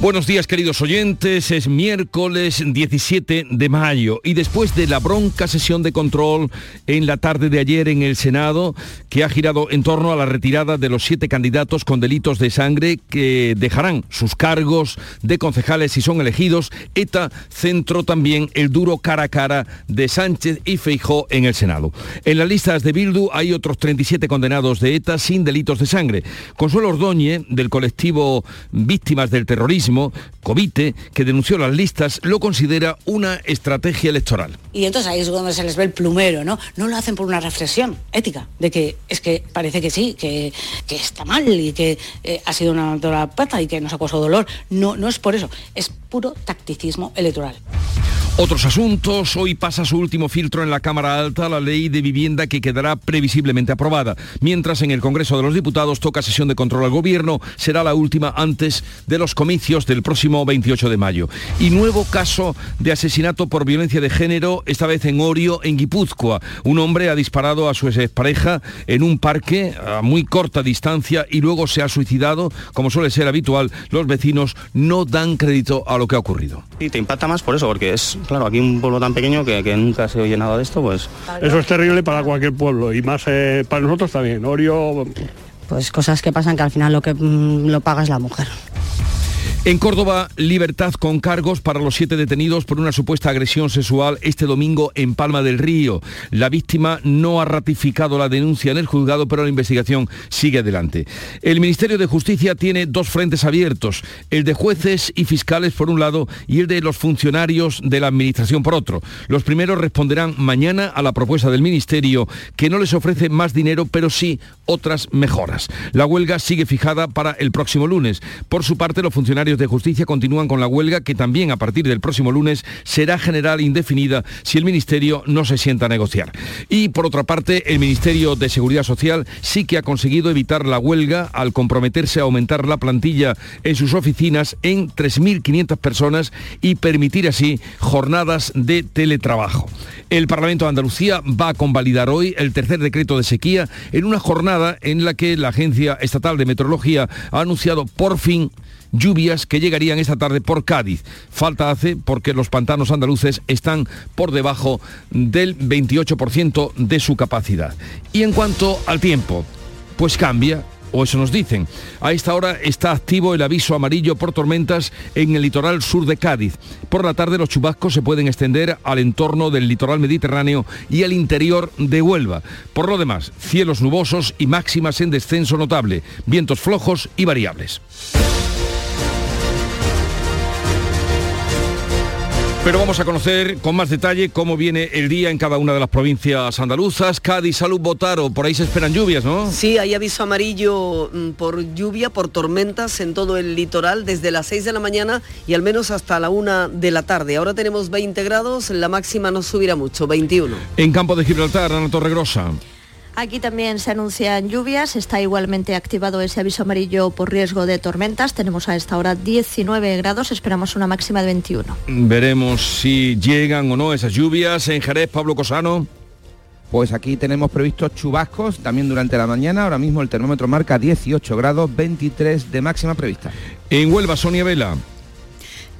Buenos días queridos oyentes, es miércoles 17 de mayo y después de la bronca sesión de control en la tarde de ayer en el Senado, que ha girado en torno a la retirada de los siete candidatos con delitos de sangre que dejarán sus cargos de concejales si son elegidos, ETA centró también el duro cara a cara de Sánchez y Feijó en el Senado. En las listas de Bildu hay otros 37 condenados de ETA sin delitos de sangre. Consuelo Ordóñez, del colectivo Víctimas del Terrorismo, Covite, que denunció las listas, lo considera una estrategia electoral. Y entonces ahí es donde se les ve el plumero, ¿no? No lo hacen por una reflexión ética, de que es que parece que sí, que, está mal y que eh, ha sido una dura pata y que nos ha causado dolor. No, no es por eso, es puro tacticismo electoral. Otros asuntos. Hoy pasa su último filtro en la Cámara Alta la ley de vivienda que quedará previsiblemente aprobada. Mientras en el Congreso de los Diputados toca sesión de control al Gobierno, será la última antes de los comicios del próximo 28 de mayo. Y nuevo caso de asesinato por violencia de género, esta vez en Orio, en Guipúzcoa. Un hombre ha disparado a su expareja en un parque a muy corta distancia y luego se ha suicidado. Como suele ser habitual, los vecinos no dan crédito a lo que ha ocurrido. Y te impacta más por eso, porque es claro, aquí un pueblo tan pequeño que, nunca se oye nada de esto, pues... Eso es terrible para cualquier pueblo y más eh, para nosotros también. Orio... Pues cosas que pasan que al final lo que mm, lo paga es la mujer. En Córdoba, libertad con cargos para los siete detenidos por una supuesta agresión sexual este domingo en Palma del Río. La víctima no ha ratificado la denuncia en el juzgado, pero la investigación sigue adelante. El Ministerio de Justicia tiene dos frentes abiertos, el de jueces y fiscales por un lado y el de los funcionarios de la Administración por otro. Los primeros responderán mañana a la propuesta del Ministerio que no les ofrece más dinero, pero sí otras mejoras. La huelga sigue fijada para el próximo lunes. Por su parte, los funcionarios de Justicia continúan con la huelga que también a partir del próximo lunes será general indefinida si el Ministerio no se sienta a negociar. Y por otra parte, el Ministerio de Seguridad Social sí que ha conseguido evitar la huelga al comprometerse a aumentar la plantilla en sus oficinas en 3.500 personas y permitir así jornadas de teletrabajo. El Parlamento de Andalucía va a convalidar hoy el tercer decreto de sequía en una jornada en la que la Agencia Estatal de Meteorología ha anunciado por fin lluvias que llegarían esta tarde por Cádiz. Falta hace porque los pantanos andaluces están por debajo del 28% de su capacidad. Y en cuanto al tiempo, pues cambia o eso nos dicen. A esta hora está activo el aviso amarillo por tormentas en el litoral sur de Cádiz. Por la tarde los chubascos se pueden extender al entorno del litoral mediterráneo y al interior de Huelva. Por lo demás, cielos nubosos y máximas en descenso notable, vientos flojos y variables. Pero vamos a conocer con más detalle cómo viene el día en cada una de las provincias andaluzas. Cádiz, Salud, Botaro, por ahí se esperan lluvias, ¿no? Sí, hay aviso amarillo mm, por lluvia, por tormentas en todo el litoral desde las 6 de la mañana y al menos hasta la 1 de la tarde. Ahora tenemos 20 grados, la máxima no subirá mucho, 21. En Campo de Gibraltar, Ana Torregrosa. Aquí también se anuncian lluvias, está igualmente activado ese aviso amarillo por riesgo de tormentas. Tenemos a esta hora 19 grados, esperamos una máxima de 21. Veremos si llegan o no esas lluvias. En Jerez, Pablo Cosano. Pues aquí tenemos previstos chubascos también durante la mañana. Ahora mismo el termómetro marca 18 grados, 23 de máxima prevista. En Huelva, Sonia Vela.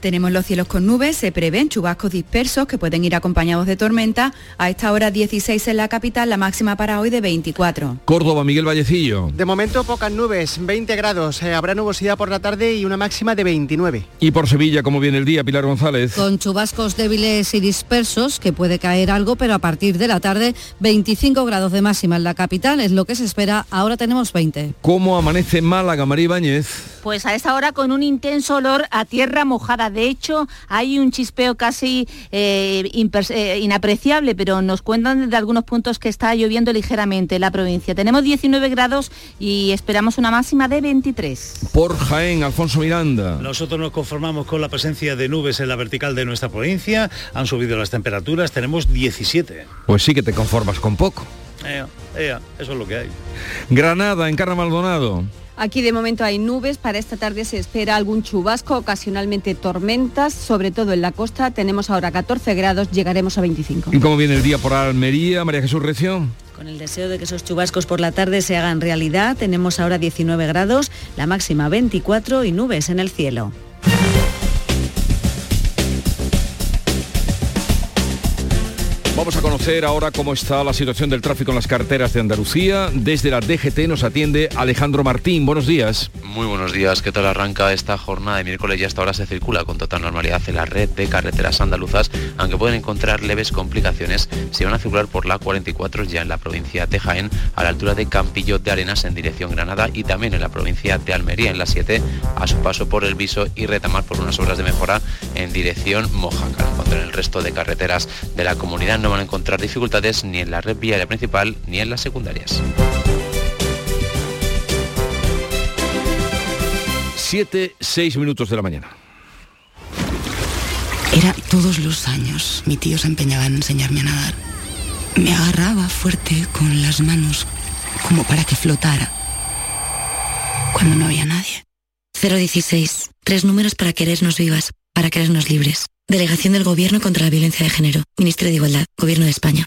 Tenemos los cielos con nubes, se prevén chubascos dispersos que pueden ir acompañados de tormenta. A esta hora 16 en la capital, la máxima para hoy de 24. Córdoba, Miguel Vallecillo. De momento pocas nubes, 20 grados. Eh, habrá nubosidad por la tarde y una máxima de 29. Y por Sevilla, ¿cómo viene el día, Pilar González? Con chubascos débiles y dispersos, que puede caer algo, pero a partir de la tarde 25 grados de máxima en la capital es lo que se espera. Ahora tenemos 20. ¿Cómo amanece Málaga, María Ibáñez? Pues a esta hora con un intenso olor a tierra mojada. De hecho, hay un chispeo casi eh, eh, inapreciable, pero nos cuentan desde algunos puntos que está lloviendo ligeramente en la provincia. Tenemos 19 grados y esperamos una máxima de 23. Por Jaén, Alfonso Miranda. Nosotros nos conformamos con la presencia de nubes en la vertical de nuestra provincia. Han subido las temperaturas, tenemos 17. Pues sí que te conformas con poco. Ea, ea, eso es lo que hay. Granada, en Carna Maldonado. Aquí de momento hay nubes, para esta tarde se espera algún chubasco, ocasionalmente tormentas, sobre todo en la costa. Tenemos ahora 14 grados, llegaremos a 25. ¿Y cómo viene el día por Almería, María Jesús Recio? Con el deseo de que esos chubascos por la tarde se hagan realidad, tenemos ahora 19 grados, la máxima 24 y nubes en el cielo. Vamos a conocer ahora cómo está la situación del tráfico en las carreteras de Andalucía. Desde la DGT nos atiende Alejandro Martín. Buenos días. Muy buenos días. ¿Qué tal arranca esta jornada de miércoles? Ya hasta ahora se circula con total normalidad en la red de carreteras andaluzas, aunque pueden encontrar leves complicaciones si van a circular por la 44 ya en la provincia de Jaén, a la altura de Campillo de Arenas en dirección Granada y también en la provincia de Almería en la 7 a su paso por el Viso y Retamar por unas obras de mejora en dirección Mojácar. Cuando en el resto de carreteras de la comunidad no van a encontrar dificultades ni en la red viaria principal ni en las secundarias. 7, 6 minutos de la mañana. Era todos los años. Mi tío se empeñaba en enseñarme a nadar. Me agarraba fuerte con las manos como para que flotara. Cuando no había nadie. 016. Tres números para querernos vivas, para querernos libres. Delegación del Gobierno contra la Violencia de Género. Ministerio de Igualdad. Gobierno de España.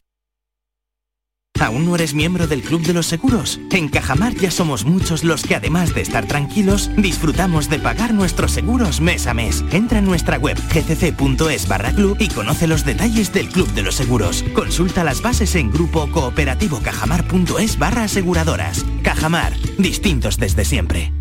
¿Aún no eres miembro del Club de los Seguros? En Cajamar ya somos muchos los que además de estar tranquilos, disfrutamos de pagar nuestros seguros mes a mes. Entra en nuestra web gcc.es barra club y conoce los detalles del Club de los Seguros. Consulta las bases en grupo cooperativo cajamar.es barra aseguradoras. Cajamar, distintos desde siempre.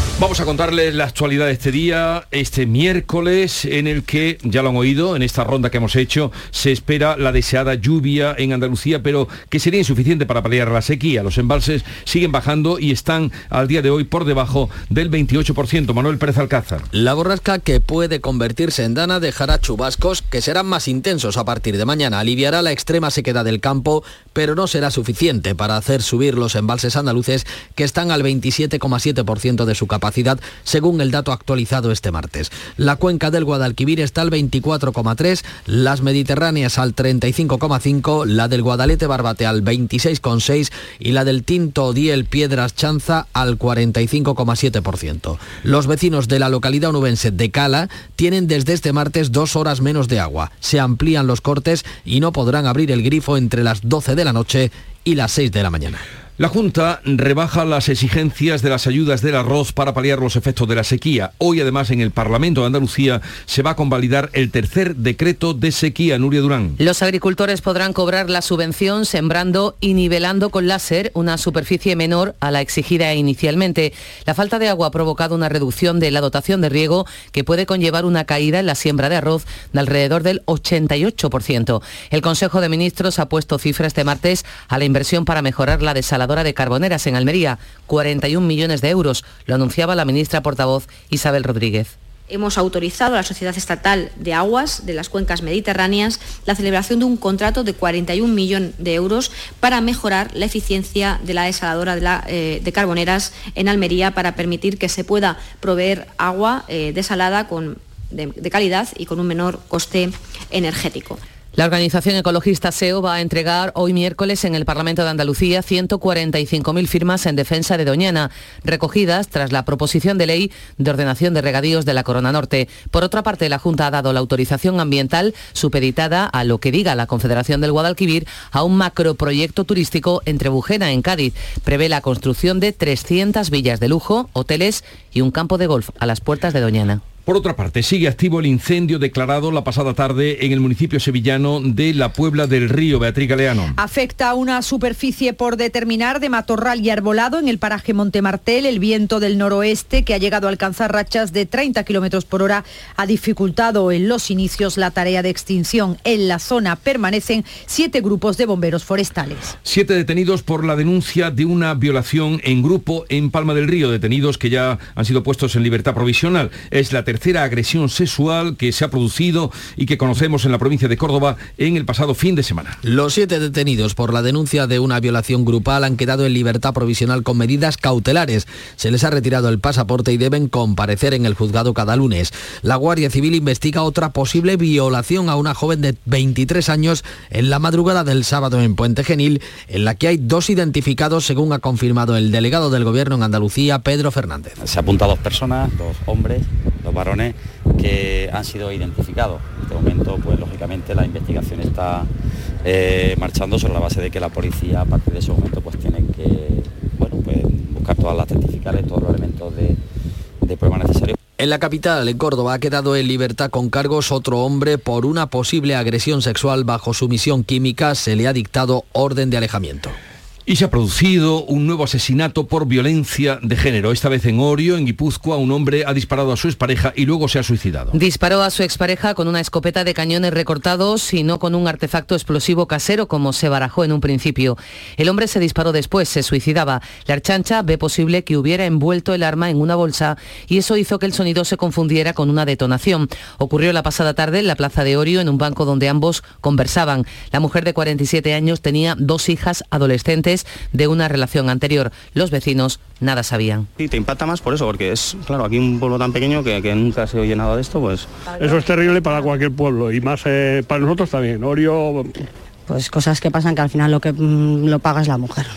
Vamos a contarles la actualidad de este día, este miércoles, en el que, ya lo han oído, en esta ronda que hemos hecho, se espera la deseada lluvia en Andalucía, pero que sería insuficiente para paliar la sequía. Los embalses siguen bajando y están al día de hoy por debajo del 28%. Manuel Pérez Alcázar. La borrasca que puede convertirse en dana dejará chubascos que serán más intensos a partir de mañana. Aliviará la extrema sequedad del campo, pero no será suficiente para hacer subir los embalses andaluces que están al 27,7% de su capacidad según el dato actualizado este martes. La cuenca del Guadalquivir está al 24,3, las mediterráneas al 35,5, la del Guadalete Barbate al 26,6 y la del Tinto Diel Piedras Chanza al 45,7%. Los vecinos de la localidad onubense de Cala tienen desde este martes dos horas menos de agua. Se amplían los cortes y no podrán abrir el grifo entre las 12 de la noche y las 6 de la mañana. La Junta rebaja las exigencias de las ayudas del arroz para paliar los efectos de la sequía. Hoy, además, en el Parlamento de Andalucía se va a convalidar el tercer decreto de sequía. Nuria Durán. Los agricultores podrán cobrar la subvención sembrando y nivelando con láser una superficie menor a la exigida inicialmente. La falta de agua ha provocado una reducción de la dotación de riego que puede conllevar una caída en la siembra de arroz de alrededor del 88%. El Consejo de Ministros ha puesto cifra este martes a la inversión para mejorar la desaladora de Carboneras en Almería, 41 millones de euros, lo anunciaba la ministra portavoz Isabel Rodríguez hemos autorizado a la Sociedad Estatal de Aguas de las Cuencas Mediterráneas la celebración de un contrato de 41 millones de euros para mejorar la eficiencia de la desaladora de, la, eh, de Carboneras en Almería para permitir que se pueda proveer agua eh, desalada con, de calidad y con un menor coste energético. La organización ecologista SEO va a entregar hoy miércoles en el Parlamento de Andalucía 145.000 firmas en defensa de Doñana, recogidas tras la proposición de ley de ordenación de regadíos de la Corona Norte. Por otra parte, la Junta ha dado la autorización ambiental supeditada a lo que diga la Confederación del Guadalquivir a un macroproyecto turístico entre Bujena en Cádiz. Prevé la construcción de 300 villas de lujo, hoteles y un campo de golf a las puertas de Doñana. Por otra parte, sigue activo el incendio declarado la pasada tarde en el municipio sevillano de la Puebla del Río, Beatriz Galeano. Afecta a una superficie por determinar de matorral y arbolado en el paraje Montemartel. El viento del noroeste, que ha llegado a alcanzar rachas de 30 kilómetros por hora, ha dificultado en los inicios la tarea de extinción. En la zona permanecen siete grupos de bomberos forestales. Siete detenidos por la denuncia de una violación en grupo en Palma del Río. Detenidos que ya han sido puestos en libertad provisional. Es la tercera agresión sexual que se ha producido y que conocemos en la provincia de Córdoba en el pasado fin de semana. Los siete detenidos por la denuncia de una violación grupal han quedado en libertad provisional con medidas cautelares. Se les ha retirado el pasaporte y deben comparecer en el juzgado cada lunes. La Guardia Civil investiga otra posible violación a una joven de 23 años en la madrugada del sábado en Puente Genil, en la que hay dos identificados según ha confirmado el delegado del gobierno en Andalucía, Pedro Fernández. Se apunta a dos personas, dos hombres, dos que han sido identificados. En este momento, pues lógicamente la investigación está eh, marchando sobre la base de que la policía a partir de ese momento pues tiene que bueno, pues, buscar todas las testificales, todos los elementos de, de prueba necesarios. En la capital, en Córdoba, ha quedado en libertad con cargos otro hombre por una posible agresión sexual bajo sumisión química. Se le ha dictado orden de alejamiento. Y se ha producido un nuevo asesinato por violencia de género. Esta vez en Orio, en Guipúzcoa, un hombre ha disparado a su expareja y luego se ha suicidado. Disparó a su expareja con una escopeta de cañones recortados y no con un artefacto explosivo casero como se barajó en un principio. El hombre se disparó después, se suicidaba. La archancha ve posible que hubiera envuelto el arma en una bolsa y eso hizo que el sonido se confundiera con una detonación. Ocurrió la pasada tarde en la plaza de Orio, en un banco donde ambos conversaban. La mujer de 47 años tenía dos hijas adolescentes de una relación anterior. Los vecinos nada sabían. Sí, te impacta más por eso, porque es, claro, aquí un pueblo tan pequeño que, que nunca se oye nada de esto, pues... Eso es terrible para cualquier pueblo y más eh, para nosotros también. Orio... Pues cosas que pasan que al final lo que mm, lo paga es la mujer.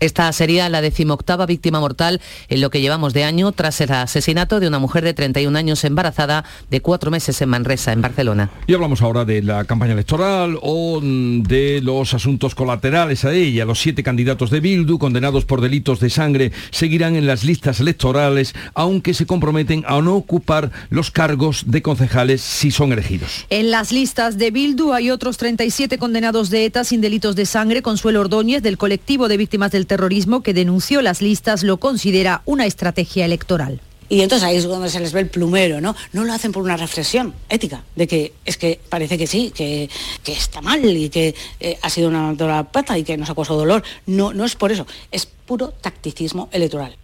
Esta sería la decimoctava víctima mortal en lo que llevamos de año tras el asesinato de una mujer de 31 años embarazada de cuatro meses en Manresa, en Barcelona. Y hablamos ahora de la campaña electoral o de los asuntos colaterales a ella. Los siete candidatos de Bildu condenados por delitos de sangre seguirán en las listas electorales, aunque se comprometen a no ocupar los cargos de concejales si son elegidos. En las listas de Bildu hay otros 37 condenados de ETA sin delitos de sangre. Consuelo Ordóñez, del colectivo de víctimas del terrorismo que denunció las listas lo considera una estrategia electoral. Y entonces ahí es donde se les ve el plumero, ¿no? No lo hacen por una reflexión ética, de que es que parece que sí, que, que está mal y que eh, ha sido una la pata y que nos ha causado dolor. No, no es por eso, es puro tacticismo electoral.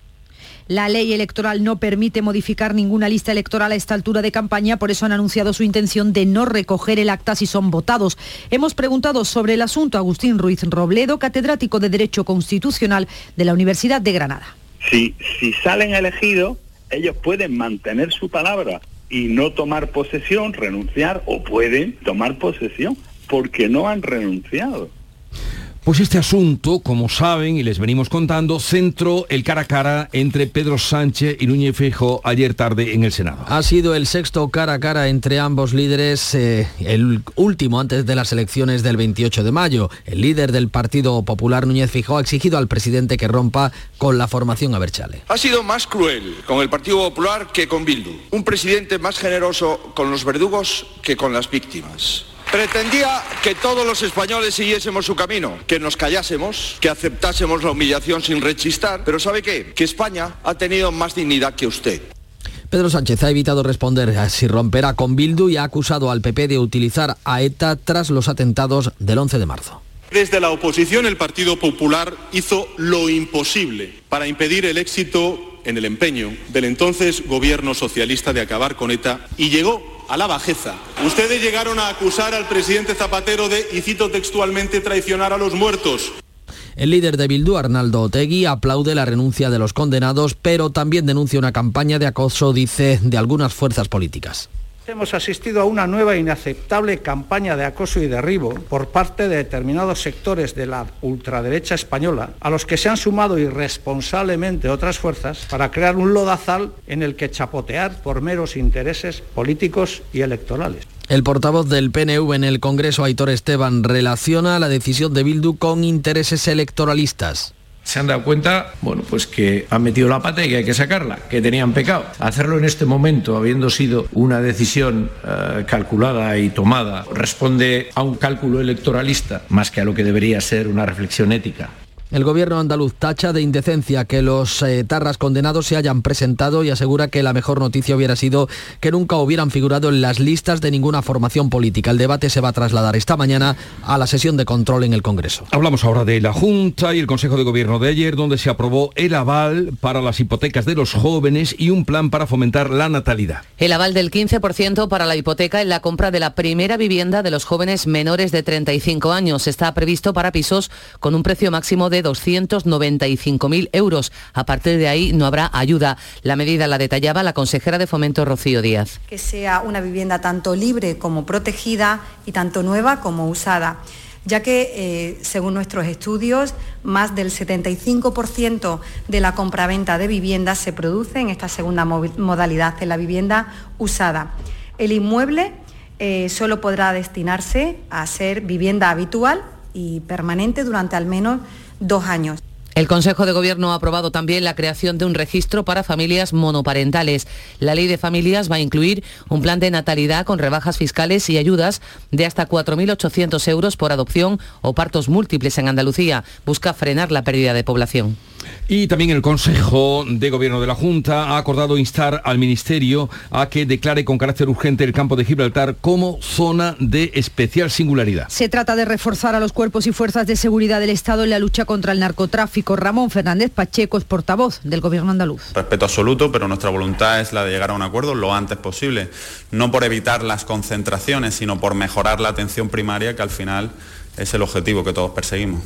La ley electoral no permite modificar ninguna lista electoral a esta altura de campaña, por eso han anunciado su intención de no recoger el acta si son votados. Hemos preguntado sobre el asunto a Agustín Ruiz Robledo, catedrático de Derecho Constitucional de la Universidad de Granada. Si, salen elegidos, ellos pueden mantener su palabra y no tomar posesión, renunciar, o pueden tomar posesión porque no han renunciado. Pues este asunto, como saben y les venimos contando, centró el cara a cara entre Pedro Sánchez y Núñez Feijóo ayer tarde en el Senado. Ha sido el sexto cara a cara entre ambos líderes, eh, el último antes de las elecciones del 28 de mayo. El líder del Partido Popular, Núñez Feijóo, ha exigido al presidente que rompa con la formación Aberchale. Ha sido más cruel con el Partido Popular que con Bildu. Un presidente más generoso con los verdugos que con las víctimas. Pretendía que todos los españoles siguiésemos su camino, que nos callásemos, que aceptásemos la humillación sin rechistar, pero ¿sabe qué? Que España ha tenido más dignidad que usted. Pedro Sánchez ha evitado responder a si romperá con Bildu y ha acusado al PP de utilizar a ETA tras los atentados del 11 de marzo. Desde la oposición el Partido Popular hizo lo imposible para impedir el éxito en el empeño del entonces gobierno socialista de acabar con ETA y llegó a la bajeza. Ustedes llegaron a acusar al presidente Zapatero de, y textualmente, traicionar a los muertos. El líder de Bildu, Arnaldo Otegui, aplaude la renuncia de los condenados, pero también denuncia una campaña de acoso, dice, de algunas fuerzas políticas. Hemos asistido a una nueva e inaceptable campaña de acoso y derribo por parte de determinados sectores de la ultraderecha española, a los que se han sumado irresponsablemente otras fuerzas para crear un lodazal en el que chapotear por meros intereses políticos y electorales. El portavoz del PNV en el Congreso, Aitor Esteban, relaciona la decisión de Bildu con intereses electoralistas se han dado cuenta, bueno, pues que han metido la pata y que hay que sacarla, que tenían pecado. Hacerlo en este momento, habiendo sido una decisión uh, calculada y tomada, responde a un cálculo electoralista más que a lo que debería ser una reflexión ética. El gobierno andaluz tacha de indecencia que los eh, tarras condenados se hayan presentado y asegura que la mejor noticia hubiera sido que nunca hubieran figurado en las listas de ninguna formación política. El debate se va a trasladar esta mañana a la sesión de control en el Congreso. Hablamos ahora de la Junta y el Consejo de Gobierno de ayer, donde se aprobó el aval para las hipotecas de los jóvenes y un plan para fomentar la natalidad. El aval del 15% para la hipoteca en la compra de la primera vivienda de los jóvenes menores de 35 años está previsto para pisos con un precio máximo de 295.000 euros. A partir de ahí no habrá ayuda. La medida la detallaba la consejera de Fomento Rocío Díaz. Que sea una vivienda tanto libre como protegida y tanto nueva como usada ya que, eh, según nuestros estudios, más del 75% de la compraventa de viviendas se produce en esta segunda modalidad, en la vivienda usada. El inmueble eh, solo podrá destinarse a ser vivienda habitual y permanente durante al menos dos años. El Consejo de Gobierno ha aprobado también la creación de un registro para familias monoparentales. La ley de familias va a incluir un plan de natalidad con rebajas fiscales y ayudas de hasta 4.800 euros por adopción o partos múltiples en Andalucía. Busca frenar la pérdida de población. Y también el Consejo de Gobierno de la Junta ha acordado instar al Ministerio a que declare con carácter urgente el campo de Gibraltar como zona de especial singularidad. Se trata de reforzar a los cuerpos y fuerzas de seguridad del Estado en la lucha contra el narcotráfico. Ramón Fernández Pacheco es portavoz del Gobierno andaluz. Respeto absoluto, pero nuestra voluntad es la de llegar a un acuerdo lo antes posible, no por evitar las concentraciones, sino por mejorar la atención primaria, que al final es el objetivo que todos perseguimos.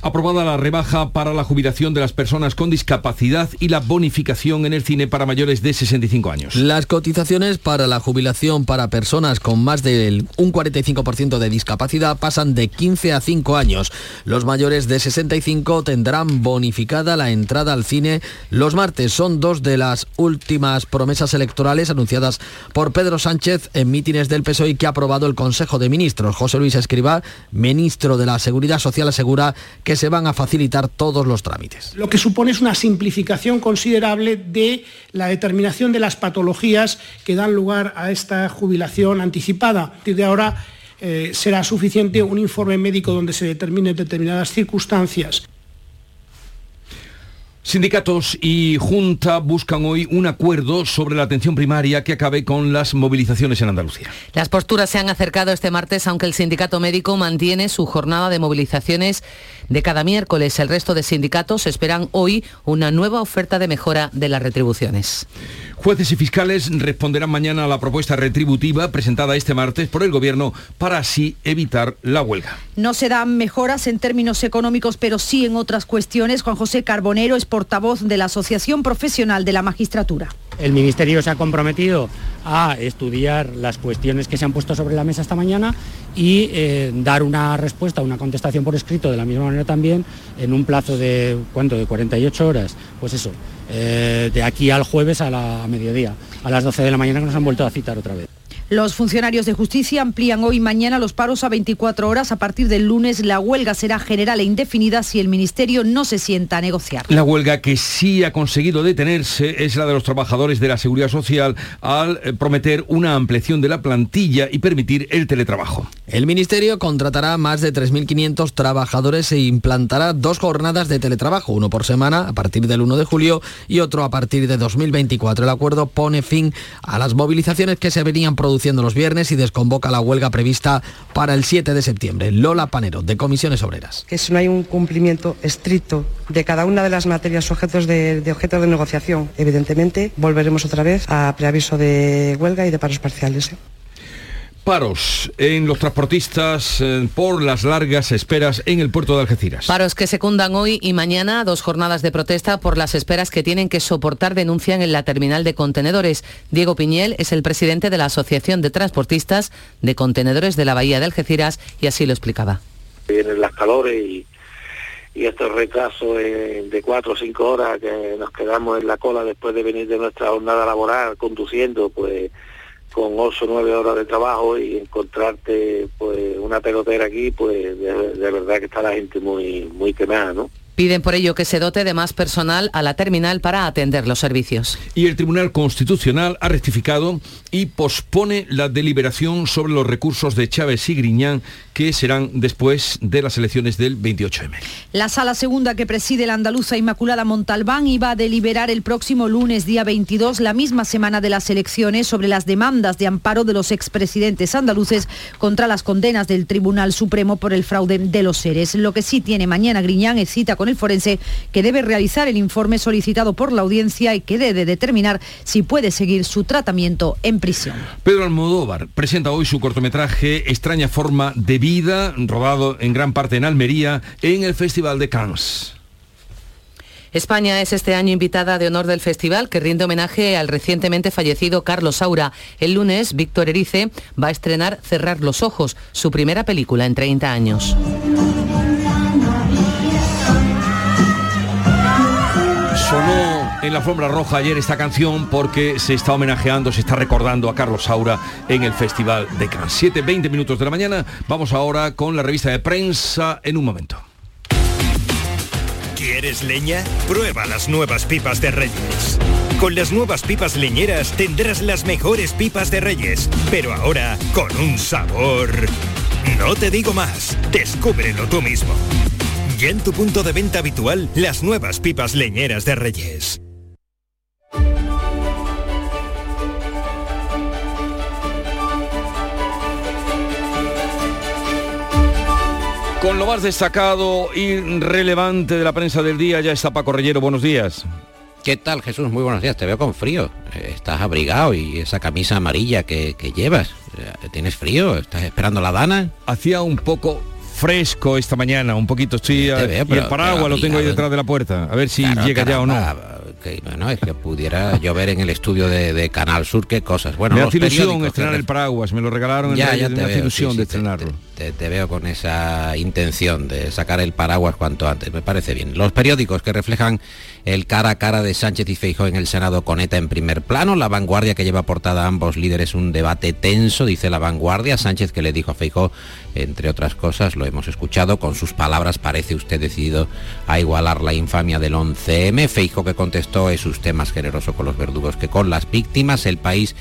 Aprobada la rebaja para la jubilación de las personas con discapacidad y la bonificación en el cine para mayores de 65 años. Las cotizaciones para la jubilación para personas con más del un 45% de discapacidad pasan de 15 a 5 años. Los mayores de 65 tendrán bonificada la entrada al cine los martes. Son dos de las últimas promesas electorales anunciadas por Pedro Sánchez en mítines del PSOE que ha aprobado el Consejo de Ministros. José Luis Escribá, ministro de la Seguridad Social, asegura se van a facilitar todos los trámites. Lo que supone es una simplificación considerable de la determinación de las patologías que dan lugar a esta jubilación anticipada. A partir de ahora eh, será suficiente un informe médico donde se determinen determinadas circunstancias. Sindicatos y Junta buscan hoy un acuerdo sobre la atención primaria que acabe con las movilizaciones en Andalucía. Las posturas se han acercado este martes, aunque el sindicato médico mantiene su jornada de movilizaciones de cada miércoles. El resto de sindicatos esperan hoy una nueva oferta de mejora de las retribuciones. Jueces y fiscales responderán mañana a la propuesta retributiva presentada este martes por el Gobierno para así evitar la huelga. No se dan mejoras en términos económicos, pero sí en otras cuestiones. Juan José Carbonero es portavoz de la Asociación Profesional de la Magistratura. El Ministerio se ha comprometido a estudiar las cuestiones que se han puesto sobre la mesa esta mañana y eh, dar una respuesta, una contestación por escrito de la misma manera también en un plazo de, ¿cuánto? De 48 horas. Pues eso, eh, de aquí al jueves a la a mediodía, a las 12 de la mañana que nos han vuelto a citar otra vez. Los funcionarios de justicia amplían hoy y mañana los paros a 24 horas. A partir del lunes la huelga será general e indefinida si el Ministerio no se sienta a negociar. La huelga que sí ha conseguido detenerse es la de los trabajadores de la Seguridad Social al eh, prometer una ampliación de la plantilla y permitir el teletrabajo. El Ministerio contratará más de 3.500 trabajadores e implantará dos jornadas de teletrabajo, uno por semana a partir del 1 de julio y otro a partir de 2024. El acuerdo pone fin a las movilizaciones que se venían produciendo los viernes y desconvoca la huelga prevista para el 7 de septiembre. Lola Panero, de Comisiones Obreras. Que si no hay un cumplimiento estricto de cada una de las materias objetos de, de negociación, evidentemente volveremos otra vez a preaviso de huelga y de paros parciales. ¿eh? Paros en los transportistas eh, por las largas esperas en el puerto de Algeciras. Paros que secundan hoy y mañana dos jornadas de protesta por las esperas que tienen que soportar denuncian en la terminal de contenedores. Diego Piñel es el presidente de la Asociación de Transportistas de Contenedores de la Bahía de Algeciras y así lo explicaba. Vienen las calores y, y estos retrasos de cuatro o cinco horas que nos quedamos en la cola después de venir de nuestra jornada laboral conduciendo, pues con 8 o 9 horas de trabajo y encontrarte pues una pelotera aquí, pues de, verdad que está la gente muy, muy quemada, ¿no? Piden por ello que se dote de más personal a la terminal para atender los servicios. Y el Tribunal Constitucional ha rectificado y pospone la deliberación sobre los recursos de Chávez y Griñán que serán después de las elecciones del 28M. La sala segunda que preside la andaluza Inmaculada Montalbán iba a deliberar el próximo lunes, día 22, la misma semana de las elecciones, sobre las demandas de amparo de los expresidentes andaluces contra las condenas del Tribunal Supremo por el fraude de los seres. Lo que sí tiene mañana Griñán es cita con el forense que debe realizar el informe solicitado por la audiencia y que debe determinar si puede seguir su tratamiento en prisión. Pedro Almodóvar presenta hoy su cortometraje Extraña forma de vida, rodado en gran parte en Almería, en el Festival de Cannes. España es este año invitada de honor del festival que rinde homenaje al recientemente fallecido Carlos Saura. El lunes, Víctor Erice va a estrenar Cerrar los Ojos, su primera película en 30 años. En la alfombra roja ayer esta canción porque se está homenajeando, se está recordando a Carlos Saura en el Festival de Cannes. 7, 20 minutos de la mañana. Vamos ahora con la revista de prensa en un momento. ¿Quieres leña? Prueba las nuevas pipas de Reyes. Con las nuevas pipas leñeras tendrás las mejores pipas de Reyes, pero ahora con un sabor... No te digo más, descúbrelo tú mismo. Ya en tu punto de venta habitual, las nuevas pipas leñeras de Reyes. Con lo más destacado y relevante de la prensa del día, ya está Paco Reyero. Buenos días. ¿Qué tal Jesús? Muy buenos días, te veo con frío. Estás abrigado y esa camisa amarilla que, que llevas. eh, ¿Tienes frío? ¿Estás esperando la dana? Hacía un poco fresco esta mañana, un poquito estoy te veo, y el paraguas pero lo tengo ahí detrás de la puerta, a ver si Claro, llega ya o no. que, bueno, es que pudiera llover en el estudio de, de Canal Sur, qué cosas. Bueno, me hace ilusión estrenar el paraguas, me lo regalaron en Ya, Reyes, ya me te hace veo, ilusión sí, de sí, te- estrenarlo. Te, veo con esa intención de sacar el paraguas cuanto antes, me parece bien. Los periódicos que reflejan el cara a cara de Sánchez y Feijóo en el Senado con ETA en primer plano, la vanguardia que lleva portada a ambos líderes un debate tenso, dice la vanguardia, Sánchez que le dijo a Feijóo, entre otras cosas, lo hemos escuchado, con sus palabras parece usted decidido a igualar la infamia del 11M, Feijóo que contestó es usted más generoso con los verdugos que con las víctimas, el país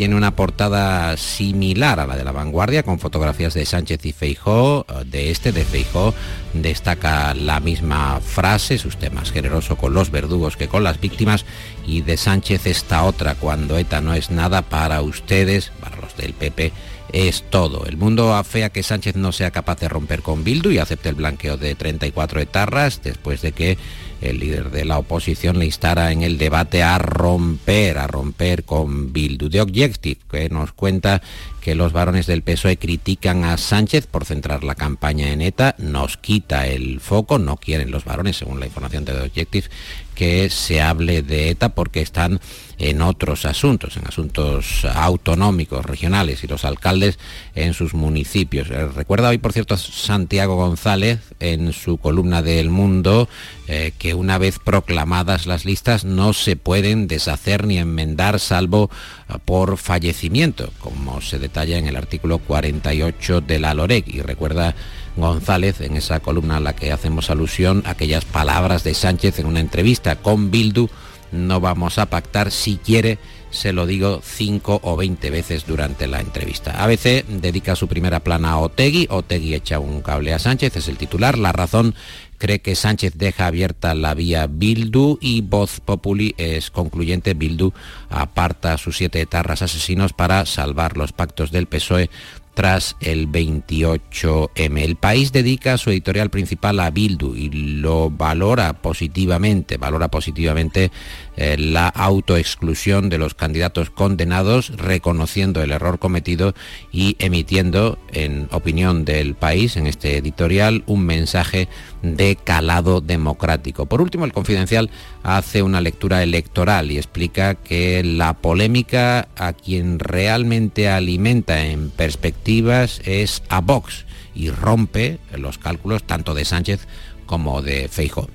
tiene una portada similar a la de la vanguardia con fotografías de Sánchez y Feijó. De este, de Feijó, destaca la misma frase, usted más generoso con los verdugos que con las víctimas. Y de Sánchez esta otra, cuando ETA no es nada para ustedes, para del PP, es todo. El mundo afea que Sánchez no sea capaz de romper con Bildu y acepte el blanqueo de 34 etarras después de que el líder de la oposición le instara en el debate a romper, a romper con Bildu. De Objective, que nos cuenta que los varones del PSOE critican a Sánchez por centrar la campaña en ETA, nos quita el foco, no quieren los varones, según la información de The Objective, que se hable de ETA porque están en otros asuntos, en asuntos autonómicos, regionales y los alcaldes en sus municipios. Eh, Recuerda hoy, por cierto, Santiago González en su columna del Mundo eh, que una vez proclamadas las listas no se pueden deshacer ni enmendar salvo eh, por fallecimiento, como se detalla en el artículo 48 de la LOREC. Y recuerda González en esa columna a la que hacemos alusión aquellas palabras de Sánchez en una entrevista con Bildu no vamos a pactar si quiere se lo digo 5 o 20 veces durante la entrevista. ABC dedica su primera plana a Otegui, Otegui echa un cable a Sánchez, es el titular, la razón cree que Sánchez deja abierta la vía Bildu y Voz Populi es concluyente, Bildu aparta a sus siete etarras asesinos para salvar los pactos del PSOE tras el 28M. El país dedica su editorial principal a Bildu y lo valora positivamente, valora positivamente eh, la autoexclusión de los candidatos condenados, reconociendo el error cometido y emitiendo, en opinión del país, en este editorial, un mensaje de calado democrático. Por último, el Confidencial hace una lectura electoral y explica que la polémica a quien realmente alimenta en perspectivas es a Vox y rompe los cálculos tanto de Sánchez como de Feijóo.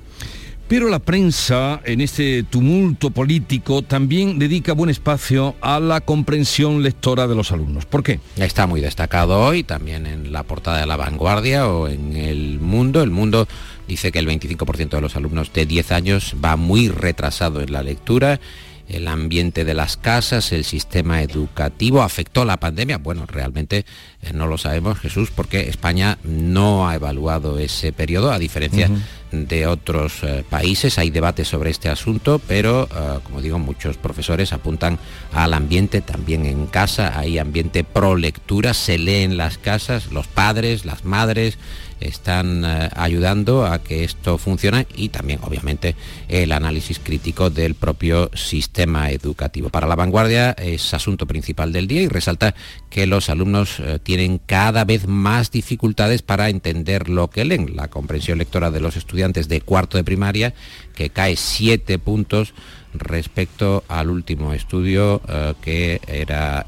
Pero la prensa, en este tumulto político, también dedica buen espacio a la comprensión lectora de los alumnos. ¿Por qué? Está muy destacado hoy, también en la portada de La Vanguardia o en El Mundo. El Mundo dice que el 25% de los alumnos de 10 años va muy retrasado en la lectura el ambiente de las casas, el sistema educativo, afectó la pandemia. Bueno, realmente eh, no lo sabemos, Jesús, porque España no ha evaluado ese periodo, a diferencia de otros eh, países. Hay debate sobre este asunto, pero, eh, como digo, muchos profesores apuntan al ambiente también en casa. Hay ambiente pro lectura, se lee en las casas, los padres, las madres, están eh, ayudando a que esto funcione y también obviamente el análisis crítico del propio sistema educativo. Para la vanguardia es asunto principal del día y resalta que los alumnos eh, tienen cada vez más dificultades para entender lo que leen. La comprensión lectora de los estudiantes de cuarto de primaria que cae siete puntos respecto al último estudio eh, que era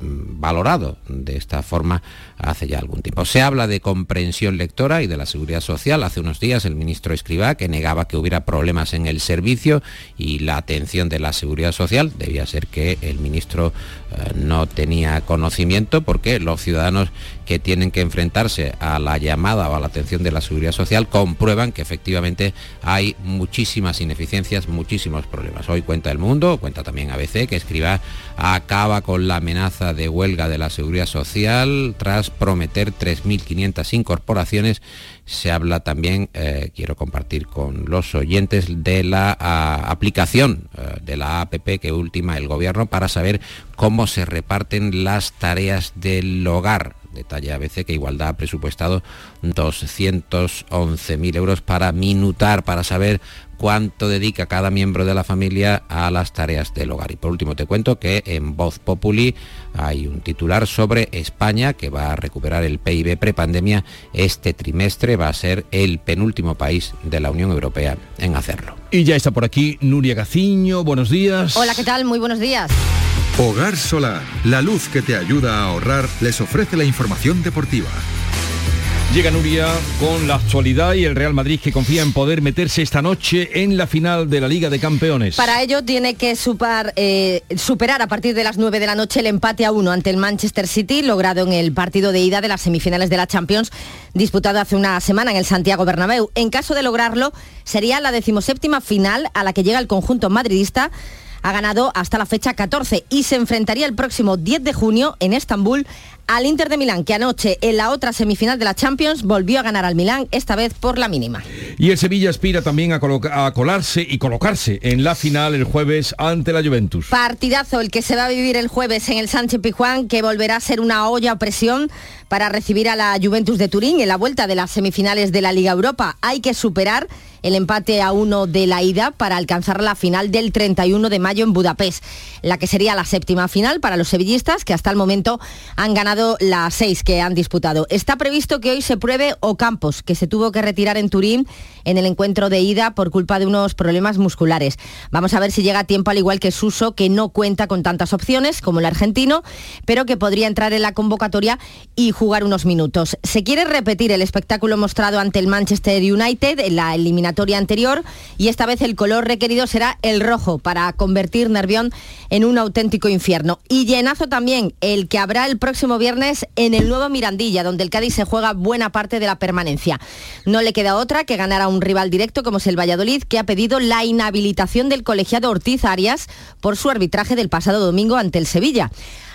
valorado de esta forma hace ya algún tiempo. Se habla de comprensión lectora y de la seguridad social. Hace unos días el ministro Escribá, que negaba que hubiera problemas en el servicio y la atención de la seguridad social, debía ser que el ministro eh, no tenía conocimiento porque los ciudadanos que tienen que enfrentarse a la llamada o a la atención de la seguridad social comprueban que efectivamente hay muchísimas ineficiencias, muchísimos problemas. Hoy cuenta el mundo, cuenta también ABC, que escriba acaba con la amenaza de huelga de la seguridad social tras prometer 3.500 incorporaciones. Se habla también, eh, quiero compartir con los oyentes, de la aplicación eh, de la APP que última el gobierno para saber cómo se reparten las tareas del hogar Detalle ABC que Igualdad ha presupuestado 211.000 euros para minutar, para saber cuánto dedica cada miembro de la familia a las tareas del hogar. Y por último te cuento que en Voz Populi hay un titular sobre España que va a recuperar el PIB prepandemia. Este trimestre va a ser el penúltimo país de la Unión Europea en hacerlo. Y ya está por aquí Nuria Gaciño, buenos días. Hola, ¿qué tal? Muy buenos días. Hogar Solar, la luz que te ayuda a ahorrar, les ofrece la información deportiva. Llega Nuria con la actualidad y el Real Madrid que confía en poder meterse esta noche en la final de la Liga de Campeones. Para ello tiene que eh, superar a partir de las 9 de la noche el empate a 1 ante el Manchester City, logrado en el partido de ida de las semifinales de la Champions, disputado hace una semana en el Santiago Bernabéu. En caso de lograrlo, sería la decimoséptima final a la que llega el conjunto madridista ha ganado hasta la fecha 14 y se enfrentaría el próximo 10 de junio en Estambul al Inter de Milán, que anoche en la otra semifinal de la Champions volvió a ganar al Milán, esta vez por la mínima. Y el Sevilla aspira también a, a, colarse y colocarse en la final el jueves ante la Juventus. Partidazo el que se va a vivir el jueves en el Sánchez Pijuán, que volverá a ser una olla o presión para recibir a la Juventus de Turín en la vuelta de las semifinales de la Liga Europa. Hay que superar el empate a uno de la ida para alcanzar la final del 31 de mayo en Budapest, la que sería la séptima final para los sevillistas que hasta el momento han ganado las seis que han disputado. Está previsto que hoy se pruebe Ocampos, que se tuvo que retirar en Turín en el encuentro de ida por culpa de unos problemas musculares. Vamos a ver si llega a tiempo al igual que Suso, que no cuenta con tantas opciones como el argentino, pero que podría entrar en la convocatoria y jugar unos minutos. Se quiere repetir el espectáculo mostrado ante el Manchester United en la eliminación anterior y esta vez el color requerido será el rojo para convertir Nervión en un auténtico infierno. Y llenazo también el que habrá el próximo viernes en el nuevo Mirandilla, donde el Cádiz se juega buena parte de la permanencia. No le queda otra que ganar a un rival directo como es el Valladolid, que ha pedido la inhabilitación del colegiado Ortiz Arias por su arbitraje del pasado domingo ante el Sevilla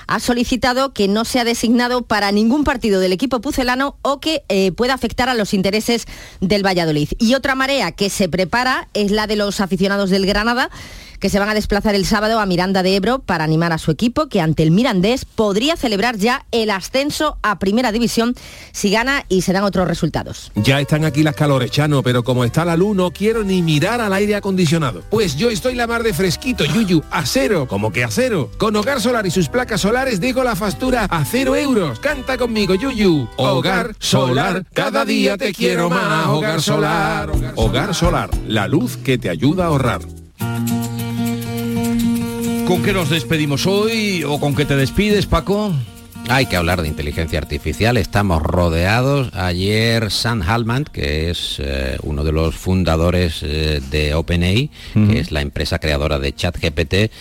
ha solicitado que no sea designado para ningún partido del equipo pucelano o que eh, pueda afectar a los intereses del Valladolid. Y otra marea que se prepara es la de los aficionados del Granada que se van a desplazar el sábado a Miranda de Ebro para animar a su equipo, que ante el Mirandés podría celebrar ya el ascenso a Primera División si gana y se dan otros resultados. Ya están aquí las calores, Chano, pero como está la luz no quiero ni mirar al aire acondicionado. Pues yo estoy la mar de fresquito, Yuyu, a cero, como que a cero. Con Hogar Solar y sus placas solares dejo la factura a cero euros. Canta conmigo, Yuyu. Hogar Solar, cada día te quiero más. Hogar Solar. Hogar Solar, la luz que te ayuda a ahorrar. ¿Con qué nos despedimos hoy o con qué te despides, Paco? Hay que hablar de inteligencia artificial, estamos rodeados. Ayer Sam Halman, que es eh, uno de los fundadores eh, de OpenAI, que es la empresa creadora de ChatGPT,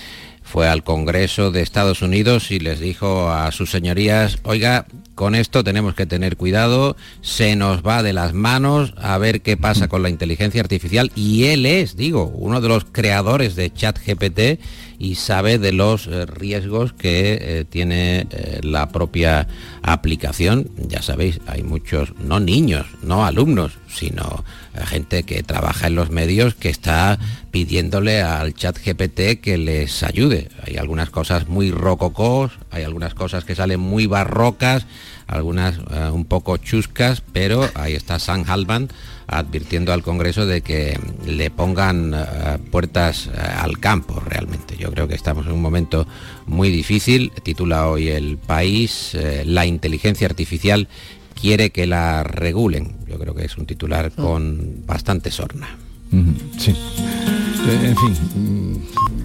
fue al Congreso de Estados Unidos y les dijo a sus señorías, oiga, con esto tenemos que tener cuidado, se nos va de las manos a ver qué pasa con la inteligencia artificial y él es, digo, uno de los creadores de ChatGPT y sabe de los eh, riesgos que eh, tiene eh, la propia aplicación. Ya sabéis, hay muchos, no niños, no alumnos, sino gente que trabaja en los medios que está pidiéndole al chat GPT que les ayude. Hay algunas cosas muy rococós, hay algunas cosas que salen muy barrocas, algunas un poco chuscas, pero ahí está Sam Halban advirtiendo al Congreso de que le pongan eh, puertas eh, al campo realmente. Yo creo que estamos en un momento muy difícil. Titula hoy el país, eh, la inteligencia artificial quiere que la regulen. Yo creo que es un titular mm. con bastante sorna. Sí. en fin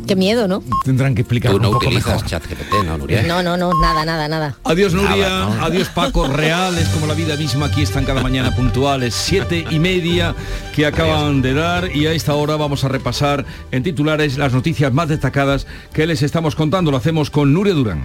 Qué miedo, ¿no? Tendrán que explicar Tú no un poco utilizas. ChatGPT, ¿no, Nuria? No, no, no, nada, nada, nada. Adiós Nuria, Nada, ¿no? adiós Paco, reales como la vida misma, aquí están cada mañana puntuales, siete y media que acaban de dar y a esta hora vamos a repasar en titulares las noticias más destacadas que les estamos contando. Lo hacemos con Nuria Durán.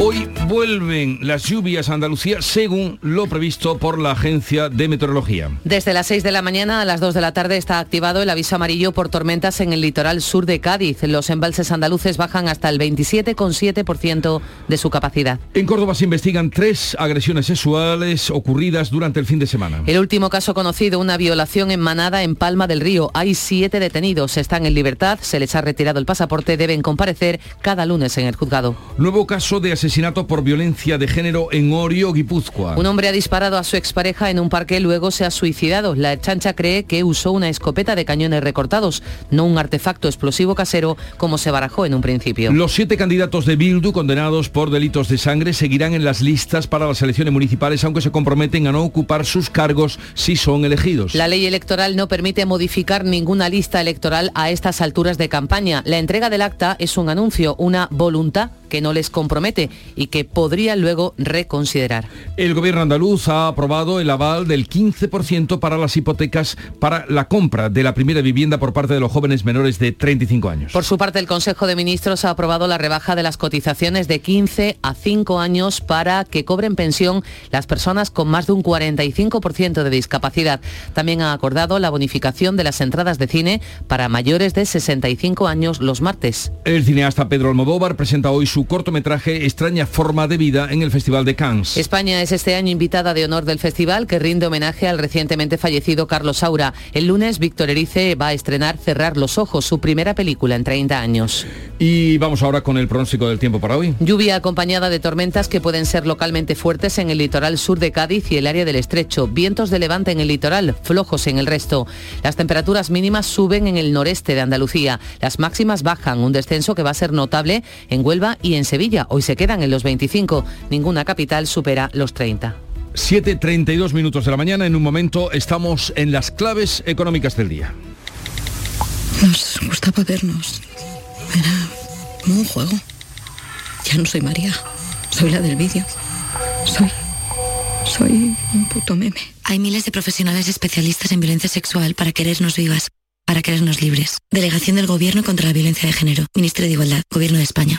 Hoy vuelven las lluvias a Andalucía según lo previsto por la Agencia de Meteorología. Desde las 6 de la mañana a las 2 de la tarde está activado el aviso amarillo por tormentas en el litoral sur de Cádiz. Los embalses andaluces bajan hasta el 27,7% de su capacidad. En Córdoba se investigan tres agresiones sexuales ocurridas durante el fin de semana. El último caso conocido, una violación en Manada, en Palma del Río. Hay siete detenidos, están en libertad, se les ha retirado el pasaporte, deben comparecer cada lunes en el juzgado. Nuevo caso de asesinato por violencia de género en Orio, Guipúzcoa. Un hombre ha disparado a su expareja en un parque, luego se ha suicidado. La chancha cree que usó una escopeta de cañones recortados, no un artefacto explosivo casero como se barajó en un principio. Los siete candidatos de Bildu condenados por delitos de sangre seguirán en las listas para las elecciones municipales, aunque se comprometen a no ocupar sus cargos si son elegidos. La ley electoral no permite modificar ninguna lista electoral a estas alturas de campaña. La entrega del acta es un anuncio, una voluntad que no les compromete y que podría luego reconsiderar. El gobierno andaluz ha aprobado el aval del 15% para las hipotecas para la compra de la primera vivienda por parte de los jóvenes menores de 35 años. Por su parte, el Consejo de Ministros ha aprobado la rebaja de las cotizaciones de 15 a 5 años para que cobren pensión las personas con más de un 45% de discapacidad. También ha acordado la bonificación de las entradas de cine para mayores de 65 años los martes. El cineasta Pedro Almodóvar presenta hoy su cortometraje Extraña forma de vida en el Festival de Cannes. España es este año invitada de honor del festival que rinde homenaje al recientemente fallecido Carlos Saura. El lunes, Víctor Erice va a estrenar Cerrar los ojos, su primera película en 30 años. Y vamos ahora con el pronóstico del tiempo para hoy. Lluvia acompañada de tormentas que pueden ser localmente fuertes en el litoral sur de Cádiz y el área del estrecho. Vientos de levante en el litoral, flojos en el resto. Las temperaturas mínimas suben en el noreste de Andalucía. Las máximas bajan, un descenso que va a ser notable en Huelva y en Sevilla. Hoy se quedan en los 25. Ninguna capital supera los 30. 7.32 minutos de la mañana. En un momento estamos en las claves económicas del día. Nos gustaba vernos. Era como un juego. Ya no soy María. Soy la del vídeo. Soy. Soy un puto meme. Hay miles de profesionales especialistas en violencia sexual para querernos vivas, para querernos libres. Delegación del Gobierno contra la Violencia de Género. Ministerio de Igualdad. Gobierno de España.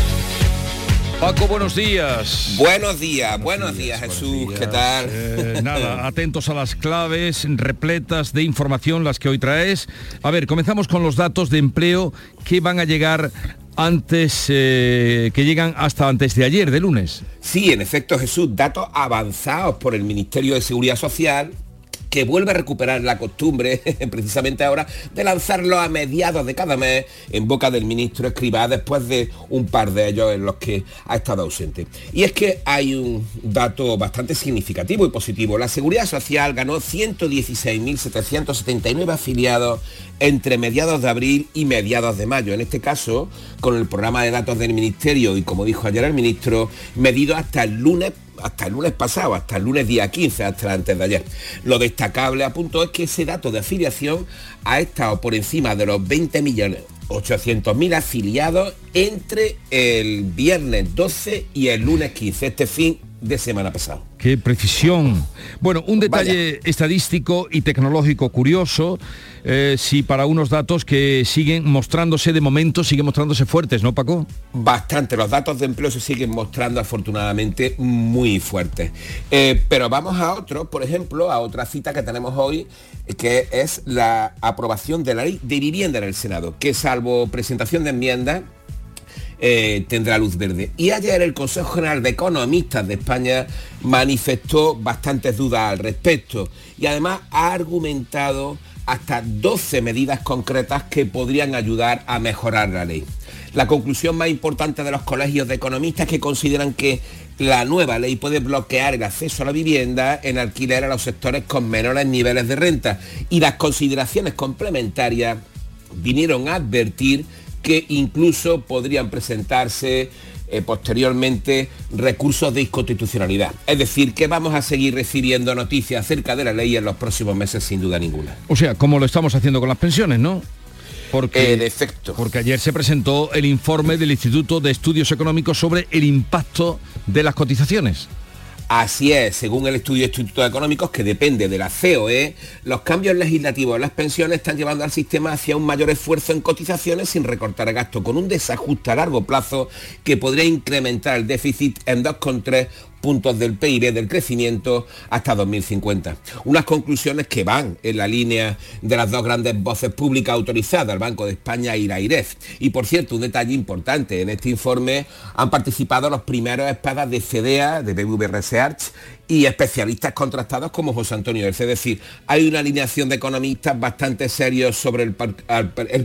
Paco, buenos días. Buenos días, buenos, días, Jesús, ¿qué tal? Eh, nada, atentos a las claves repletas de información las que hoy traes. A ver, comenzamos con los datos de empleo que van a llegar antes, eh, que llegan hasta antes de ayer, de lunes. Sí, en efecto, Jesús, datos avanzados por el Ministerio de Seguridad Social que vuelve a recuperar la costumbre, precisamente ahora, de lanzarlo a mediados de cada mes en boca del ministro Escribá después de un par de ellos en los que ha estado ausente. Y es que hay un dato bastante significativo y positivo. La Seguridad Social ganó 116.779 afiliados entre mediados de abril y mediados de mayo. En este caso, con el programa de datos del Ministerio y como dijo ayer el ministro, medido hasta el lunes hasta el lunes pasado, hasta el lunes día 15, hasta antes de ayer. Lo destacable a punto es que ese dato de afiliación ha estado por encima de los 20 millones 800.000 afiliados entre el viernes 12 y el lunes 15, este fin de semana pasado. Qué precisión. Bueno, un detalle estadístico y tecnológico curioso, eh, si para unos datos que siguen mostrándose de momento, siguen mostrándose fuertes, ¿no, Paco? Bastante, los datos de empleo se siguen mostrando afortunadamente muy fuertes. Eh, pero vamos a otro, por ejemplo, a otra cita que tenemos hoy, que es la aprobación de la ley de vivienda en el Senado, que salvo presentación de enmiendas, eh, tendrá luz verde. Y ayer el Consejo General de Economistas de España manifestó bastantes dudas al respecto y además ha argumentado hasta 12 medidas concretas que podrían ayudar a mejorar la ley. La conclusión más importante de los colegios de economistas que consideran que la nueva ley puede bloquear el acceso a la vivienda en alquiler a los sectores con menores niveles de renta y las consideraciones complementarias vinieron a advertir que incluso podrían presentarse eh, posteriormente recursos de inconstitucionalidad. Es decir, que vamos a seguir recibiendo noticias acerca de la ley en los próximos meses sin duda ninguna. O sea, como lo estamos haciendo con las pensiones, ¿no? Porque, Eh, de efecto. porque ayer se presentó el informe del Instituto de Estudios Económicos sobre el impacto de las cotizaciones. Así es, según el estudio de Institutos Económicos, que depende de la COE, los cambios legislativos en las pensiones están llevando al sistema hacia un mayor esfuerzo en cotizaciones sin recortar gasto, con un desajuste a largo plazo que podría incrementar el déficit en 2,3 puntos del PIB del crecimiento hasta 2050. Unas conclusiones que van en la línea de las dos grandes voces públicas autorizadas, el Banco de España y la IREF. Y por cierto, un detalle importante, en este informe han participado los primeros espadas de FEDEA, de BBV Research, y especialistas contrastados como José Antonio. Es decir, hay una alineación de economistas bastante serios sobre el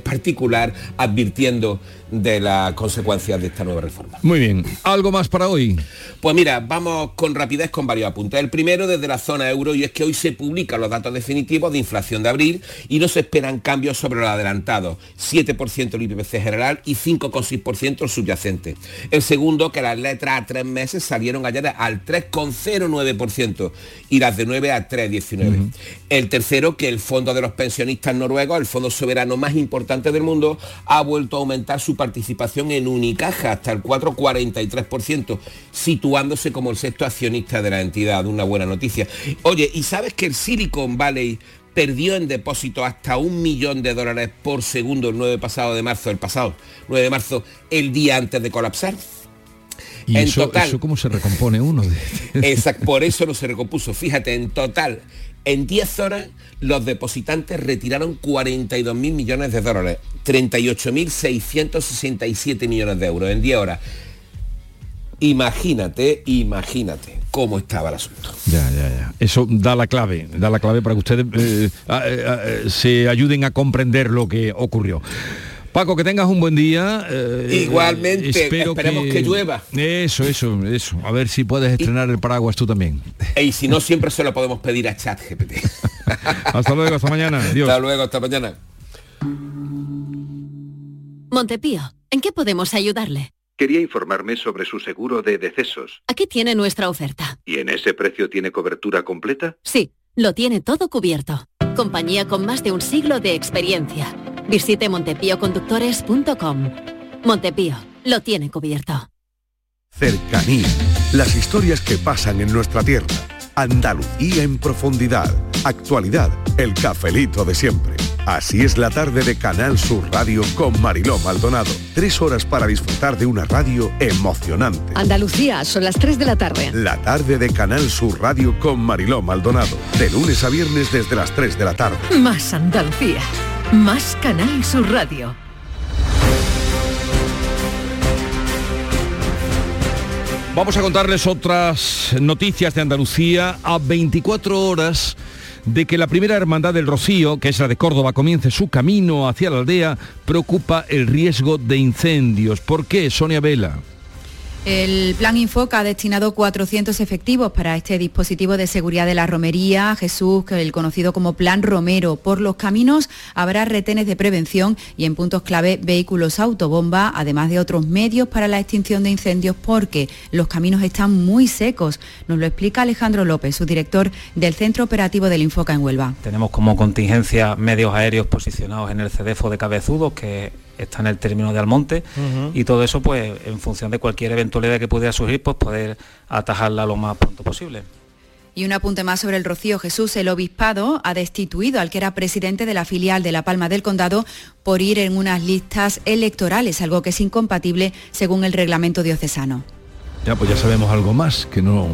particular, advirtiendo de las consecuencias de esta nueva reforma. Muy bien. ¿Algo más para hoy? Pues mira, vamos con rapidez con varios apuntes. El primero desde la zona euro y es que hoy se publican los datos definitivos de inflación de abril y no se esperan cambios sobre los adelantados. 7% el IPC general y 5,6% el subyacente. El segundo, que las letras a tres meses salieron ayer al 3,09% y las de 9 a 3,19%. El tercero, que el fondo de los pensionistas noruegos, el fondo soberano más importante del mundo, ha vuelto a aumentar su participación en Unicaja hasta el 4,43%, situándose como el sexto accionista de la entidad. Una buena noticia. Oye, ¿y sabes que el Silicon Valley perdió en depósito hasta un millón de dólares por segundo el 9 pasado de marzo, el pasado 9 de marzo, el día antes de colapsar? ¿Y En eso, total. eso cómo se recompone uno? de- Exacto, por eso no se recompuso. Fíjate, en total, en 10 horas, los depositantes retiraron 42 mil millones de dólares, 38.667 millones de euros en 10 horas. Imagínate, imagínate cómo estaba el asunto. Ya, ya, ya. Eso da la clave, da la clave para que ustedes eh, a- a- se ayuden a comprender lo que ocurrió. Paco, que tengas un buen día. eh, Igualmente, espero esperemos que llueva. Eso, eso, eso. A ver si puedes estrenar el paraguas tú también. Y si no, siempre se lo podemos pedir a ChatGPT. Hasta luego, hasta mañana. Adiós. Hasta luego, hasta mañana. Montepío, ¿en qué podemos ayudarle? Quería informarme sobre su seguro de decesos. Aquí tiene nuestra oferta. ¿Y en ese precio tiene cobertura completa? Sí, lo tiene todo cubierto. Compañía con más de un siglo de experiencia. Visite montepíoconductores.com. Montepío, lo tiene cubierto. Cercanía. Las historias que pasan en nuestra tierra. Andalucía en profundidad. Actualidad. El cafelito de siempre. Así es la tarde de Canal Sur Radio con Mariló Maldonado. Tres horas para disfrutar de una radio emocionante. Andalucía, son las 3 de la tarde. La tarde de Canal Sur Radio con Mariló Maldonado. De lunes a viernes desde las 3 de la tarde. Más Andalucía. Más Canal Sur Radio. Vamos a contarles otras noticias de Andalucía a 24 horas de que la primera hermandad del Rocío, que es la de Córdoba, comience su camino hacia la aldea, preocupa el riesgo de incendios. ¿Por qué, Sonia Vela? El plan Infoca ha destinado 400 efectivos para este dispositivo de seguridad de la romería, Jesús, el conocido como Plan Romero. Por los caminos habrá retenes de prevención y en puntos clave vehículos autobomba, además de otros medios para la extinción de incendios porque los caminos están muy secos. Nos lo explica Alejandro López, su director del Centro Operativo del Infoca en Huelva. Tenemos como contingencia medios aéreos posicionados en el CEDEFO de Cabezudos, que está en el término de Almonte y todo eso pues en función de cualquier eventualidad que pudiera surgir pues poder atajarla lo más pronto posible. Y un apunte más sobre el Rocío Jesús. El obispado ha destituido al que era presidente de la filial de La Palma del Condado por ir en unas listas electorales, algo que es incompatible según el reglamento diocesano. Ya, pues ya sabemos algo más, que no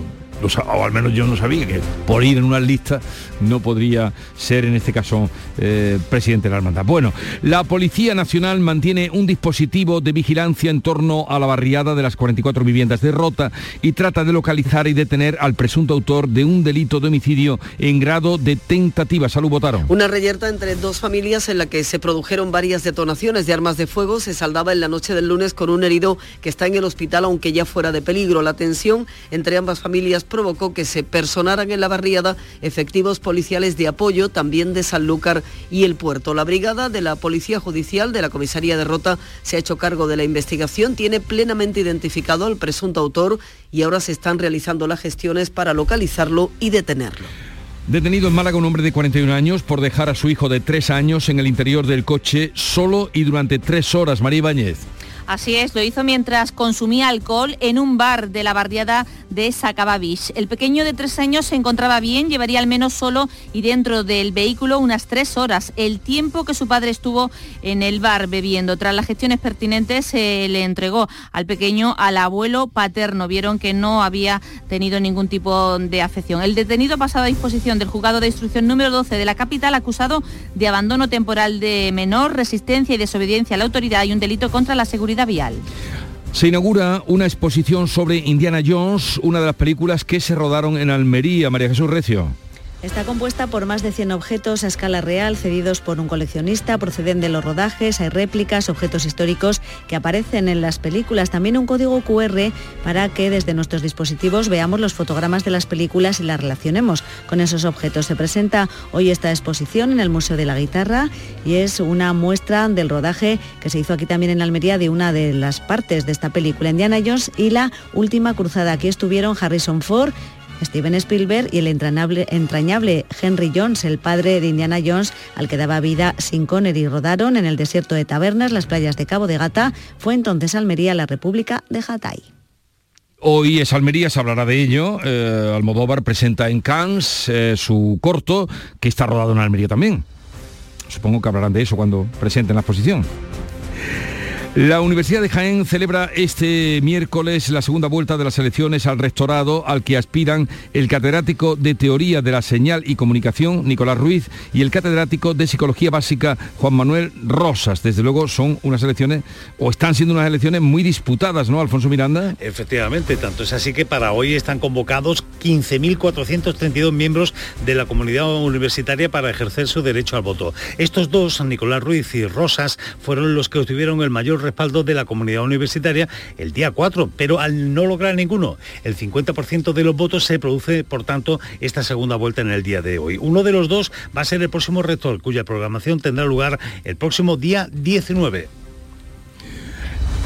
o al menos yo no sabía que por ir en una lista no podría ser en este caso eh, presidente de la hermandad. Bueno, la Policía Nacional mantiene un dispositivo de vigilancia en torno a la barriada de las 44 viviendas de Rota y trata de localizar y detener al presunto autor de un delito de homicidio en grado de tentativa. Salud, votaron. Una reyerta entre dos familias en la que se produjeron varias detonaciones de armas de fuego se saldaba en la noche del lunes con un herido que está en el hospital aunque ya fuera de peligro. La tensión entre ambas familias provocó que se personaran en la barriada efectivos policiales de apoyo, también de Sanlúcar y el puerto. La brigada de la Policía Judicial de la Comisaría de Rota se ha hecho cargo de la investigación, tiene plenamente identificado al presunto autor y ahora se están realizando las gestiones para localizarlo y detenerlo. Detenido en Málaga un hombre de 41 años por dejar a su hijo de 3 años en el interior del coche solo y durante 3 horas. María Ibáñez. Así es, lo hizo mientras consumía alcohol en un bar de la barriada de Sacabavich. El pequeño de tres años se encontraba bien, llevaría al menos solo y dentro del vehículo unas tres horas, el tiempo que su padre estuvo en el bar bebiendo. Tras las gestiones pertinentes se le entregó al pequeño al abuelo paterno. Vieron que no había tenido ningún tipo de afección. El detenido pasado a disposición del juzgado de instrucción número 12 de la capital acusado de abandono temporal de menor, resistencia y desobediencia a la autoridad y un delito contra la seguridad Se inaugura una exposición sobre Indiana Jones, una de las películas que se rodaron en Almería. María Jesús Recio. Está compuesta por más de 100 objetos a escala real cedidos por un coleccionista, proceden de los rodajes, hay réplicas, objetos históricos que aparecen en las películas, también un código QR para que desde nuestros dispositivos veamos los fotogramas de las películas y las relacionemos con esos objetos. Se presenta hoy esta exposición en el Museo de la Guitarra y es una muestra del rodaje que se hizo aquí también en Almería de una de las partes de esta película, Indiana Jones y la última cruzada. Aquí estuvieron Harrison Ford, Steven Spielberg y el entrañable, Henry Jones, el padre de Indiana Jones, al que daba vida sin Connery. Rodaron en el desierto de Tabernas, las playas de Cabo de Gata. Fue entonces Almería la República de Hatay. Hoy es Almería, se hablará de ello. Eh, Almodóvar presenta en Cannes eh, su corto, que está rodado en Almería también. Supongo que hablarán de eso cuando presenten la exposición. La Universidad de Jaén celebra este miércoles la segunda vuelta de las elecciones al rectorado al que aspiran el catedrático de Teoría de la Señal y Comunicación, Nicolás Ruiz, y el catedrático de Psicología Básica, Juan Manuel Rosas. Desde luego son unas elecciones, o están siendo unas elecciones muy disputadas, ¿no, Alfonso Miranda? Efectivamente, tanto es así que para hoy están convocados 15.432 miembros de la comunidad universitaria para ejercer su derecho al voto. Estos dos, Nicolás Ruiz y Rosas, fueron los que obtuvieron el mayor respaldo de la comunidad universitaria el día 4, pero al no lograr ninguno, el 50% de los votos se produce, por tanto, esta segunda vuelta en el día de hoy. Uno de los dos va a ser el próximo rector, cuya programación tendrá lugar el próximo día 19.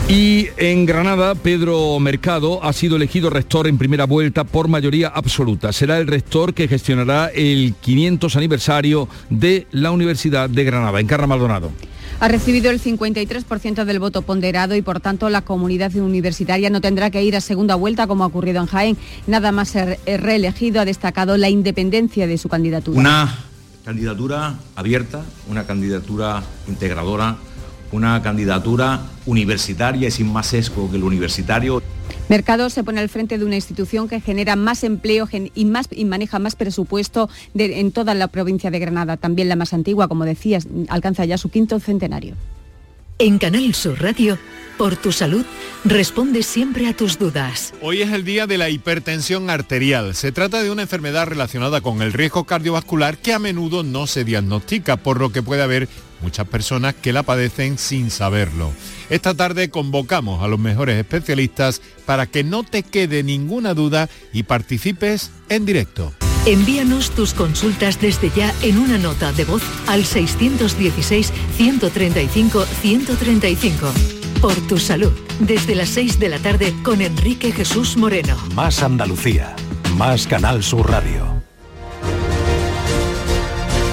Y en Granada, Pedro Mercado ha sido elegido rector en primera vuelta por mayoría absoluta. Será el rector que gestionará el 500 aniversario de la Universidad de Granada. Encarna Maldonado. Ha recibido el 53% del voto ponderado y por tanto la comunidad universitaria no tendrá que ir a segunda vuelta como ha ocurrido en Jaén. Nada más ser reelegido ha destacado la independencia de su candidatura. Una candidatura abierta, una candidatura integradora, una candidatura universitaria y sin más sesgo que el universitario. Mercado se pone al frente de una institución que genera más empleo y, más, y maneja más presupuesto en toda la provincia de Granada, también la más antigua, como decías, alcanza ya su quinto centenario. En Canal Sur Radio, por tu salud, responde siempre a tus dudas. Hoy es el día de la hipertensión arterial. Se trata de una enfermedad relacionada con el riesgo cardiovascular que a menudo no se diagnostica, por lo que puede haber muchas personas que la padecen sin saberlo. Esta tarde convocamos a los mejores especialistas para que no te quede ninguna duda y participes en directo. Envíanos tus consultas desde ya en una nota de voz al 616-135-135. Por tu salud, desde las 6 de la tarde con Enrique Jesús Moreno. Más Andalucía, más Canal Sur Radio.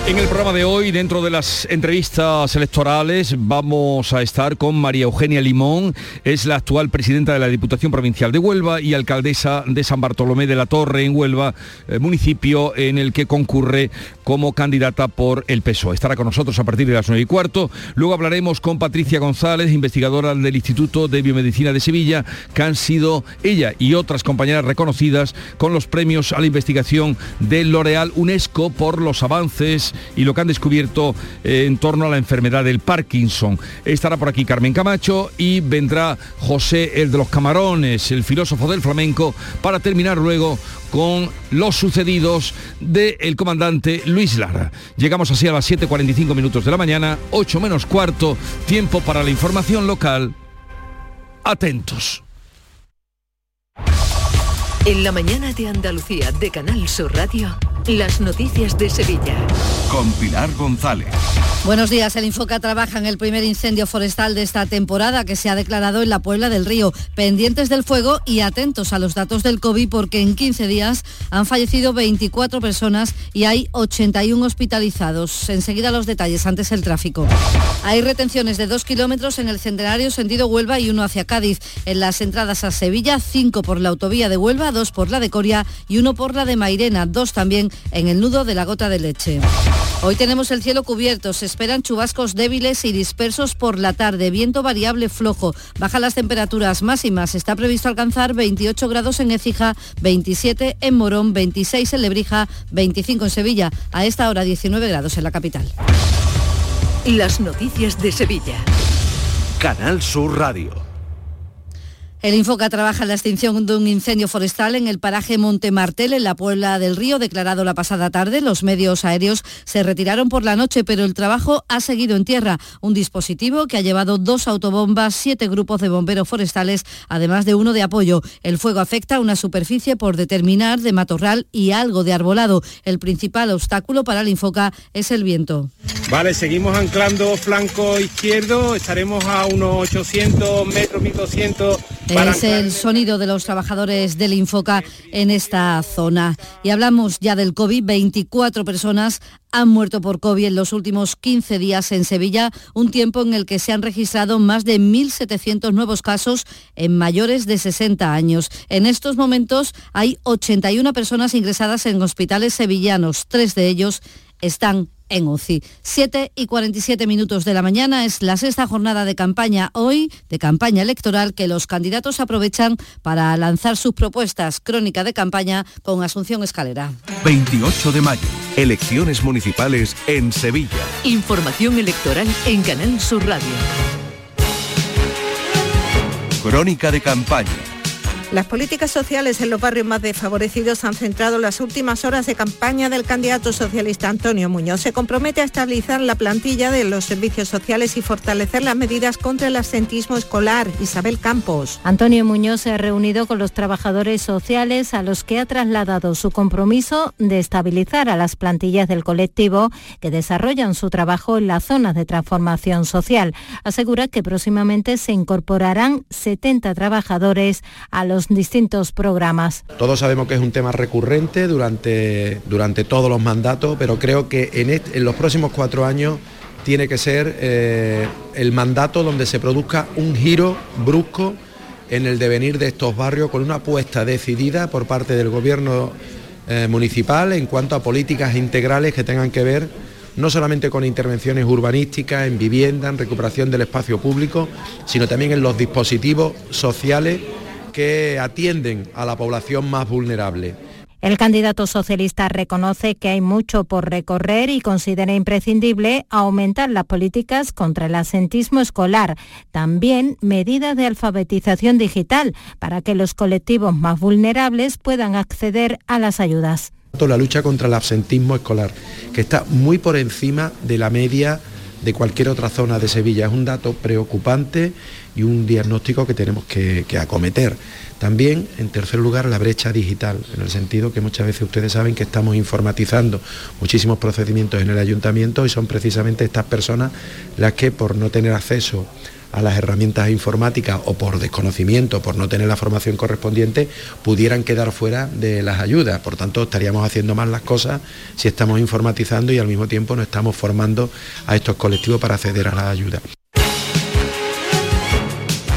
En el programa de hoy, dentro de las entrevistas electorales, vamos a estar con María Eugenia Limón, es la actual presidenta de la Diputación Provincial de Huelva y alcaldesa de San Bartolomé de la Torre en Huelva, eh, municipio en el que concurre como candidata por el PSOE. Estará con nosotros a partir de las 9 y cuarto. Luego hablaremos con Patricia González, investigadora del Instituto de Biomedicina de Sevilla, que han sido ella y otras compañeras reconocidas con los premios a la investigación del L'Oreal UNESCO por los avances y lo que han descubierto eh, en torno a la enfermedad del Parkinson. Estará por aquí Carmen Camacho y vendrá José el de los Camarones, el filósofo del flamenco, para terminar luego con los sucedidos del comandante Luis Lara. Llegamos así a las 7.45 minutos de la mañana, 8 menos cuarto, tiempo para la información local. Atentos. En la mañana de Andalucía de Canal Sur Radio. Las noticias de Sevilla. Con Pilar González. Buenos días. El Infoca trabaja en el primer incendio forestal de esta temporada que se ha declarado en la Puebla del Río. Pendientes del fuego y atentos a los datos del COVID porque en 15 días han fallecido 24 personas y hay 81 hospitalizados. Enseguida los detalles, antes el tráfico. Hay retenciones de 2 kilómetros en el centenario sentido Huelva y uno hacia Cádiz. En las entradas a Sevilla, 5 por la autovía de Huelva, 2 por la de Coria y uno por la de Mairena, 2 también en el nudo de la gota de leche. Hoy tenemos el cielo cubierto, esperan chubascos débiles y dispersos por la tarde, viento variable flojo, bajan las temperaturas máximas, está previsto alcanzar 28 grados en Écija, 27 en Morón, 26 en Lebrija, 25 en Sevilla, a esta hora 19 grados en la capital. Las noticias de Sevilla. Canal Sur Radio. El Infoca trabaja en la extinción de un incendio forestal en el paraje Monte Martel, en la Puebla del Río, declarado la pasada tarde. Los medios aéreos se retiraron por la noche, pero el trabajo ha seguido en tierra. Un dispositivo que ha llevado dos autobombas, siete grupos de bomberos forestales, además de uno de apoyo. El fuego afecta a una superficie por determinar de matorral y algo de arbolado. El principal obstáculo para el Infoca es el viento. Vale, seguimos anclando flanco izquierdo, estaremos a unos 800 metros, 1200 es el sonido de los trabajadores del Infoca en esta zona. Y hablamos ya del COVID. 24 personas han muerto por COVID en los últimos 15 días en Sevilla, un tiempo en el que se han registrado más de 1.700 nuevos casos en mayores de 60 años. En estos momentos hay 81 personas ingresadas en hospitales sevillanos, tres de ellos están en UCI. 7 y 47 minutos de la mañana es la sexta jornada de campaña hoy, de campaña electoral, que los candidatos aprovechan para lanzar sus propuestas. Crónica de campaña con Asunción Escalera. 28 de mayo, elecciones municipales en Sevilla. Información electoral en Canal Sur Radio. Crónica de campaña las políticas sociales en los barrios más desfavorecidos han centrado las últimas horas de campaña del candidato socialista Antonio Muñoz. Se compromete a estabilizar la plantilla de los servicios sociales y fortalecer las medidas contra el absentismo escolar. Isabel Campos. Antonio Muñoz se ha reunido con los trabajadores sociales a los que ha trasladado su compromiso de estabilizar a las plantillas del colectivo que desarrollan su trabajo en las zonas de transformación social. Asegura que próximamente se incorporarán 70 trabajadores a los distintos programas. Todos sabemos que es un tema recurrente durante, durante todos los mandatos, pero creo que en, los próximos cuatro años tiene que ser eh, el mandato donde se produzca un giro brusco en el devenir de estos barrios con una apuesta decidida por parte del gobierno eh, municipal en cuanto a políticas integrales que tengan que ver no solamente con intervenciones urbanísticas, en vivienda, en recuperación del espacio público, sino también en los dispositivos sociales que atienden a la población más vulnerable. El candidato socialista reconoce que hay mucho por recorrer y considera imprescindible aumentar las políticas contra el asentismo escolar, también medidas de alfabetización digital para que los colectivos más vulnerables puedan acceder a las ayudas. La lucha contra el absentismo escolar, que está muy por encima de la media de cualquier otra zona de Sevilla. Es un dato preocupante y un diagnóstico que tenemos que, acometer. También, en tercer lugar, la brecha digital, en el sentido que muchas veces ustedes saben que estamos informatizando muchísimos procedimientos en el ayuntamiento y son precisamente estas personas las que por no tener acceso a las herramientas informáticas o por desconocimiento, por no tener la formación correspondiente, pudieran quedar fuera de las ayudas. Por tanto, estaríamos haciendo mal las cosas si estamos informatizando y al mismo tiempo no estamos formando a estos colectivos para acceder a las ayudas.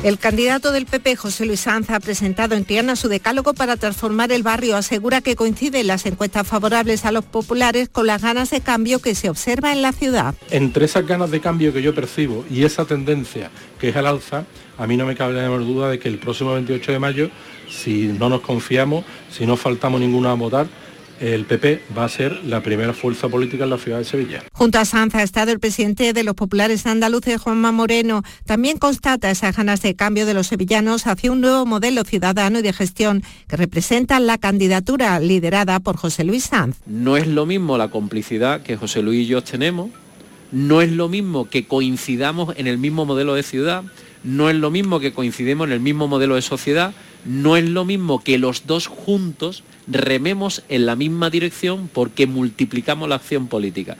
El candidato del PP, José Luis Sanz, ha presentado en Triana su decálogo para transformar el barrio. Asegura que coinciden las encuestas favorables a los populares con las ganas de cambio que se observa en la ciudad. Entre esas ganas de cambio que yo percibo y esa tendencia que es al alza, a mí no me cabe la menor duda de que el próximo 28 de mayo, si no nos confiamos, si no faltamos ninguno a votar, el PP va a ser la primera fuerza política en la ciudad de Sevilla. Junto a Sanz ha estado el presidente de los populares andaluces, Juanma Moreno. También constata esas ganas de cambio de los sevillanos hacia un nuevo modelo ciudadano y de gestión que representa la candidatura liderada por José Luis Sanz. No es lo mismo la complicidad que José Luis y yo tenemos, no es lo mismo que coincidamos en el mismo modelo de ciudad, no es lo mismo que coincidimos en el mismo modelo de sociedad, no es lo mismo que los dos juntos rememos en la misma dirección porque multiplicamos la acción política.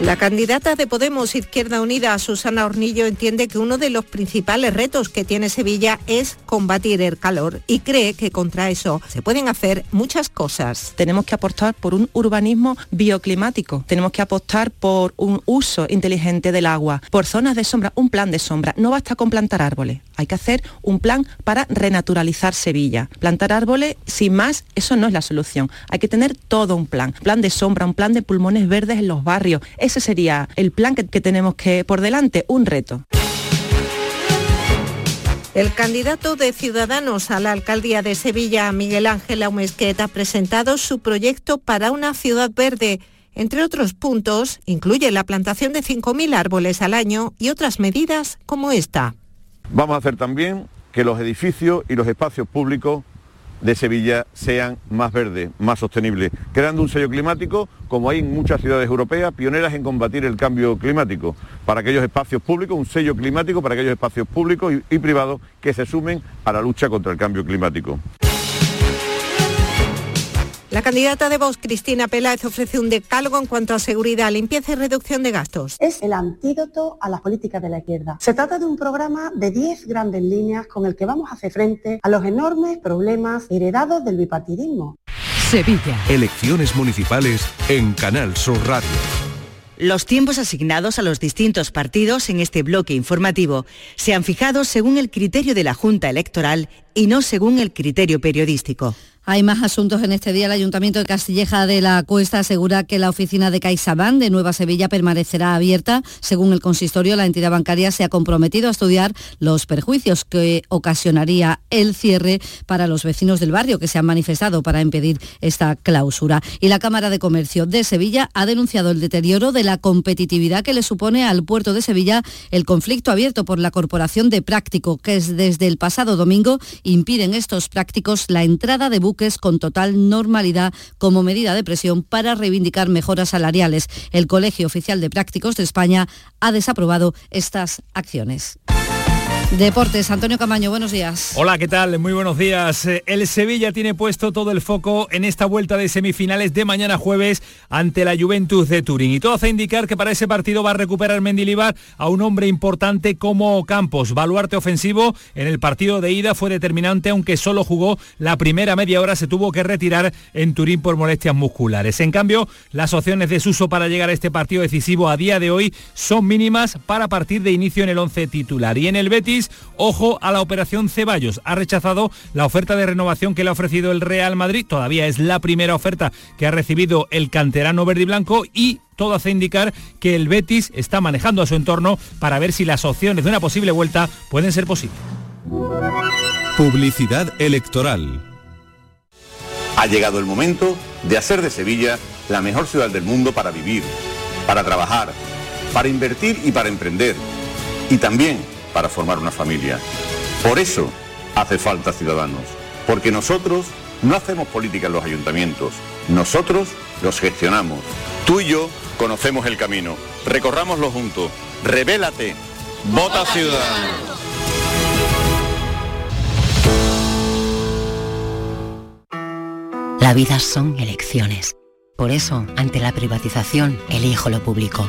La candidata de Podemos Izquierda Unida, Susana Hornillo, entiende que uno de los principales retos que tiene Sevilla es combatir el calor y cree que contra eso se pueden hacer muchas cosas. Tenemos que apostar por un urbanismo bioclimático, tenemos que apostar por un uso inteligente del agua, por zonas de sombra, un plan de sombra. No basta con plantar árboles, hay que hacer un plan para renaturalizar Sevilla. Plantar árboles, sin más, eso no es la solución. Hay que tener todo un plan, plan de sombra, un plan de pulmones verdes en los barrios ese sería el plan que, que tenemos que por delante, un reto. El candidato de Ciudadanos a la alcaldía de Sevilla, Miguel Ángel Aumesquet, ha presentado su proyecto para una ciudad verde. Entre otros puntos, incluye la plantación de 5.000 árboles al año y otras medidas como esta. Vamos a hacer también que los edificios y los espacios públicos de Sevilla sean más verdes, más sostenibles, creando un sello climático como hay en muchas ciudades europeas, pioneras en combatir el cambio climático, para aquellos espacios públicos, un sello climático para aquellos espacios públicos y, privados que se sumen a la lucha contra el cambio climático. La candidata de Vox, Cristina Peláez, ofrece un decálogo en cuanto a seguridad, limpieza y reducción de gastos. Es el antídoto a las políticas de la izquierda. Se trata de un programa de 10 grandes líneas con el que vamos a hacer frente a los enormes problemas heredados del bipartidismo. Sevilla. Elecciones municipales en Canal Sur Radio. Los tiempos asignados a los distintos partidos en este bloque informativo se han fijado según el criterio de la Junta Electoral y no según el criterio periodístico. Hay más asuntos en este día. El Ayuntamiento de Castilleja de la Cuesta asegura que la oficina de CaixaBank de Nueva Sevilla permanecerá abierta. Según el consistorio, la entidad bancaria se ha comprometido a estudiar los perjuicios que ocasionaría el cierre para los vecinos del barrio que se han manifestado para impedir esta clausura. Y la Cámara de Comercio de Sevilla ha denunciado el deterioro de la competitividad que le supone al puerto de Sevilla el conflicto abierto por la Corporación de Práctico, que es desde el pasado domingo impiden estos prácticos la entrada de buques con total normalidad como medida de presión para reivindicar mejoras salariales. El Colegio Oficial de Prácticos de España ha desaprobado estas acciones. Deportes, Antonio Camaño, buenos días. Hola, ¿qué tal? Muy buenos días. Eh, El Sevilla tiene puesto todo el foco en esta vuelta de semifinales de mañana jueves ante la Juventus de Turín. Y todo hace indicar que para ese partido va a recuperar Mendilibar a un hombre importante como Campos. Baluarte ofensivo en el partido de ida fue determinante, aunque solo jugó la primera media hora, se tuvo que retirar en Turín por molestias musculares. En cambio, las opciones de Suso para llegar a este partido decisivo a día de hoy son mínimas para partir de inicio en el 11 titular. Y en el Betis, ojo a la operación Ceballos. Ha rechazado la oferta de renovación que le ha ofrecido el Real Madrid. Todavía es la primera oferta que ha recibido el canterano verde y blanco y todo hace indicar que el Betis está manejando a su entorno para ver si las opciones de una posible vuelta pueden ser posibles. Publicidad electoral. Ha llegado el momento de hacer de Sevilla la mejor ciudad del mundo para vivir, para trabajar, para invertir y para emprender. Y también para formar una familia. Por eso hace falta ciudadanos, porque nosotros no hacemos política en los ayuntamientos, nosotros los gestionamos. Tú y yo conocemos el camino. Recorrámoslo juntos. Revélate. Vota Ciudadanos. La vida son elecciones. Por eso, ante la privatización, elijo lo público.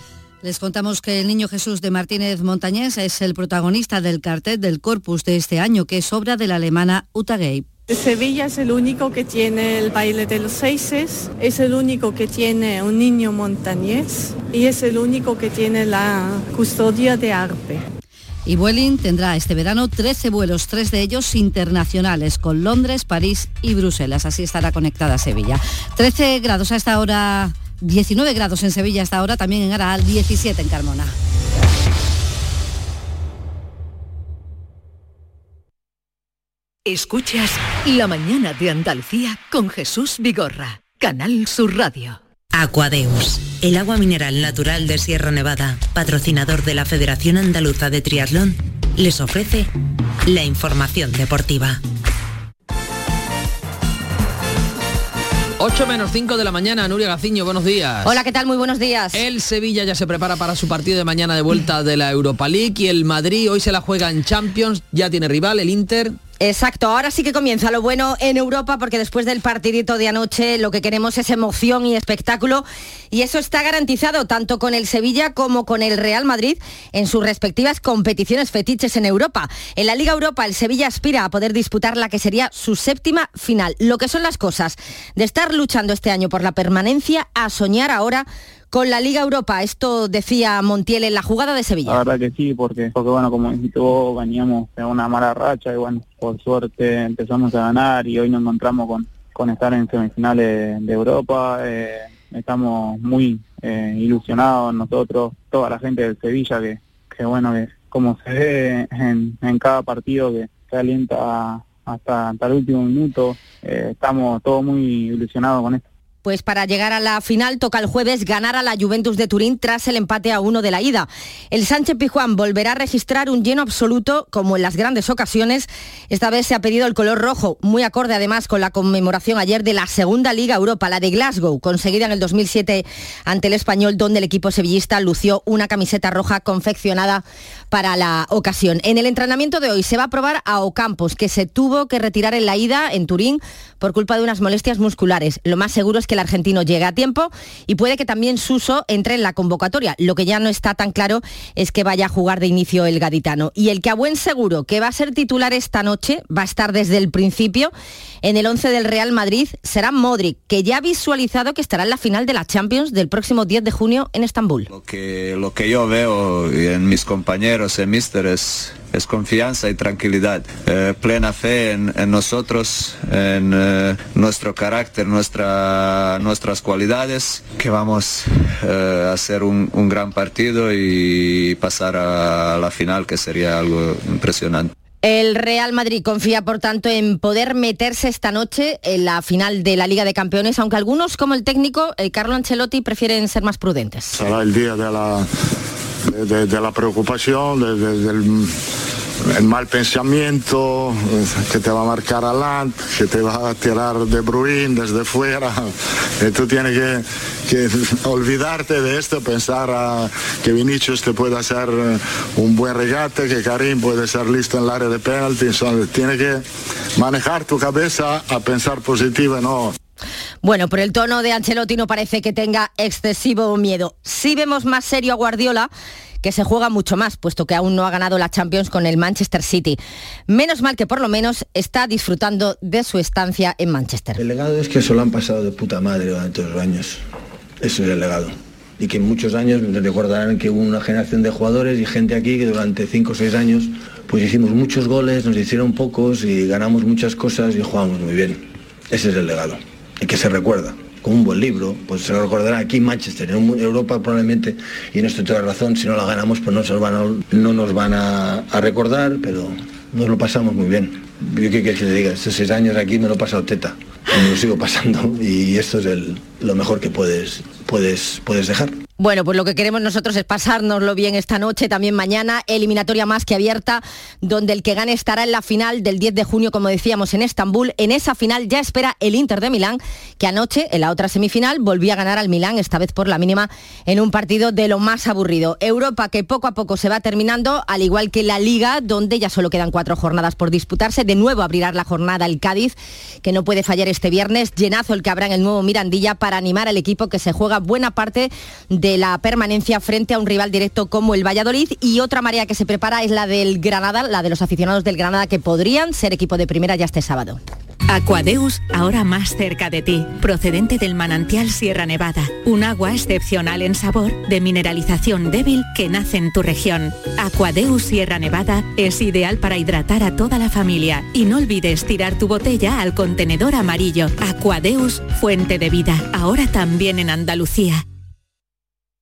Les contamos que el Niño Jesús de Martínez Montañés es el protagonista del cartel del Corpus de este año, que es obra de la alemana Uta Gay. Sevilla es el único que tiene el baile de los seises, es el único que tiene un niño montañés y es el único que tiene la custodia de Arpe. Y Vueling tendrá este verano 13 vuelos, tres de ellos internacionales, con Londres, París y Bruselas. Así estará conectada Sevilla. 13 grados a esta hora, 19 grados en Sevilla hasta ahora, también en Araal, 17 en Carmona. Escuchas La mañana de Andalucía con Jesús Vigorra, Canal Sur Radio. Aquadeus, el agua mineral natural de Sierra Nevada, patrocinador de la Federación Andaluza de Triatlón, les ofrece la información deportiva. 8 menos 5 de la mañana, Nuria Gaciño, buenos días. Hola, ¿qué tal? Muy buenos días. El Sevilla ya se prepara para su partido de mañana de vuelta de la Europa League y el Madrid hoy se la juega en Champions, ya tiene rival, el Inter. Exacto, ahora sí que comienza lo bueno en Europa porque después del partidito de anoche lo que queremos es emoción y espectáculo y eso está garantizado tanto con el Sevilla como con el Real Madrid en sus respectivas competiciones fetiches en Europa. En la Liga Europa el Sevilla aspira a poder disputar la que sería su séptima final. Lo que son las cosas de estar luchando este año por la permanencia a soñar ahora con la Liga Europa. Esto decía Montiel en la jugada de Sevilla. La verdad que sí, porque, bueno, como dijiste vos, veníamos de una mala racha y bueno, por suerte empezamos a ganar y hoy nos encontramos con, con estar en semifinales de Europa. Eh, estamos muy eh, ilusionados nosotros, toda la gente del Sevilla, que, que bueno, que como se ve en, cada partido que, que alienta hasta, hasta el último minuto, eh, estamos todos muy ilusionados con esto. Pues para llegar a la final toca el jueves ganar a la Juventus de Turín tras el empate a uno de la ida. El Sánchez Pijuán volverá a registrar un lleno absoluto como en las grandes ocasiones. Esta vez se ha pedido el color rojo, muy acorde además con la conmemoración ayer de la segunda Liga Europa, la de Glasgow, conseguida en el 2007 ante el español, donde el equipo sevillista lució una camiseta roja confeccionada para la ocasión. En el entrenamiento de hoy se va a probar a Ocampos, que se tuvo que retirar en la ida en Turín por culpa de unas molestias musculares. Lo más seguro es que el argentino llegue a tiempo y puede que también Suso entre en la convocatoria. Lo que ya no está tan claro es que vaya a jugar de inicio el gaditano. Y el que a buen seguro que va a ser titular esta noche, va a estar desde el principio en el 11 del Real Madrid, será Modric, que ya ha visualizado que estará en la final de la Champions del próximo 10 de junio en Estambul. Lo que, lo que yo veo en mis compañeros Mister es es confianza y tranquilidad, eh, plena fe en, en nosotros, en eh, nuestro carácter, nuestra, nuestras cualidades, que vamos eh, a hacer un, un gran partido y pasar a la final, que sería algo impresionante. El Real Madrid confía, por tanto, en poder meterse esta noche en la final de la Liga de Campeones, aunque algunos, como el técnico, el Carlo Ancelotti, prefieren ser más prudentes. Será el día de la, de, la preocupación, de- de- del el mal pensamiento eh, que te va a marcar adelante, que te va a tirar de Bruin desde fuera. Y tú tienes que, olvidarte de esto, pensar que Vinicius te puede hacer eh, un buen regate, que Karim puede ser listo en el área de penalti. Tienes que manejar tu cabeza a pensar positivo, no Bueno, por el tono de Ancelotti no parece que tenga excesivo miedo. Sí vemos más serio a Guardiola, que se juega mucho más, puesto que aún no ha ganado la Champions con el Manchester City. Menos mal que por lo menos está disfrutando de su estancia en Manchester. El legado es que se lo han pasado de puta madre durante los años. Eso es el legado. Y que en muchos años recordarán que hubo una generación de jugadores y gente aquí que durante 5 o 6 años pues hicimos muchos goles, nos hicieron pocos y ganamos muchas cosas y jugamos muy bien. Ese es el legado. Y que se recuerda. con un buen libro, pues se lo recordarán aquí en Manchester, en Europa probablemente, y en esto toda razón, si no la ganamos pues no, se van a, no nos van a, recordar, pero nos lo pasamos muy bien. Yo qué que te diga, estos seis años aquí me lo he pasado teta, me lo sigo pasando y esto es el, lo mejor que puedes, puedes, puedes dejar. Bueno, pues lo que queremos nosotros es pasárnoslo bien esta noche, también mañana, eliminatoria más que abierta, donde el que gane estará en la final del 10 de junio, como decíamos, en Estambul. En esa final ya espera el Inter de Milán, que anoche, en la otra semifinal, volvía a ganar al Milán, esta vez por la mínima, en un partido de lo más aburrido. Europa que poco a poco se va terminando, al igual que la Liga, donde ya solo quedan cuatro jornadas por disputarse. De nuevo abrirá la jornada el Cádiz, que no puede fallar este viernes. Llenazo el que habrá en el nuevo Mirandilla para animar al equipo que se juega buena parte la permanencia frente a un rival directo como el Valladolid y otra marea que se prepara es la del Granada, la de los aficionados del Granada que podrían ser equipo de primera ya este sábado. Aquadeus, ahora más cerca de ti, procedente del manantial Sierra Nevada, un agua excepcional en sabor, de mineralización débil que nace en tu región. Aquadeus Sierra Nevada es ideal para hidratar a toda la familia y no olvides tirar tu botella al contenedor amarillo. Aquadeus, fuente de vida, ahora también en Andalucía.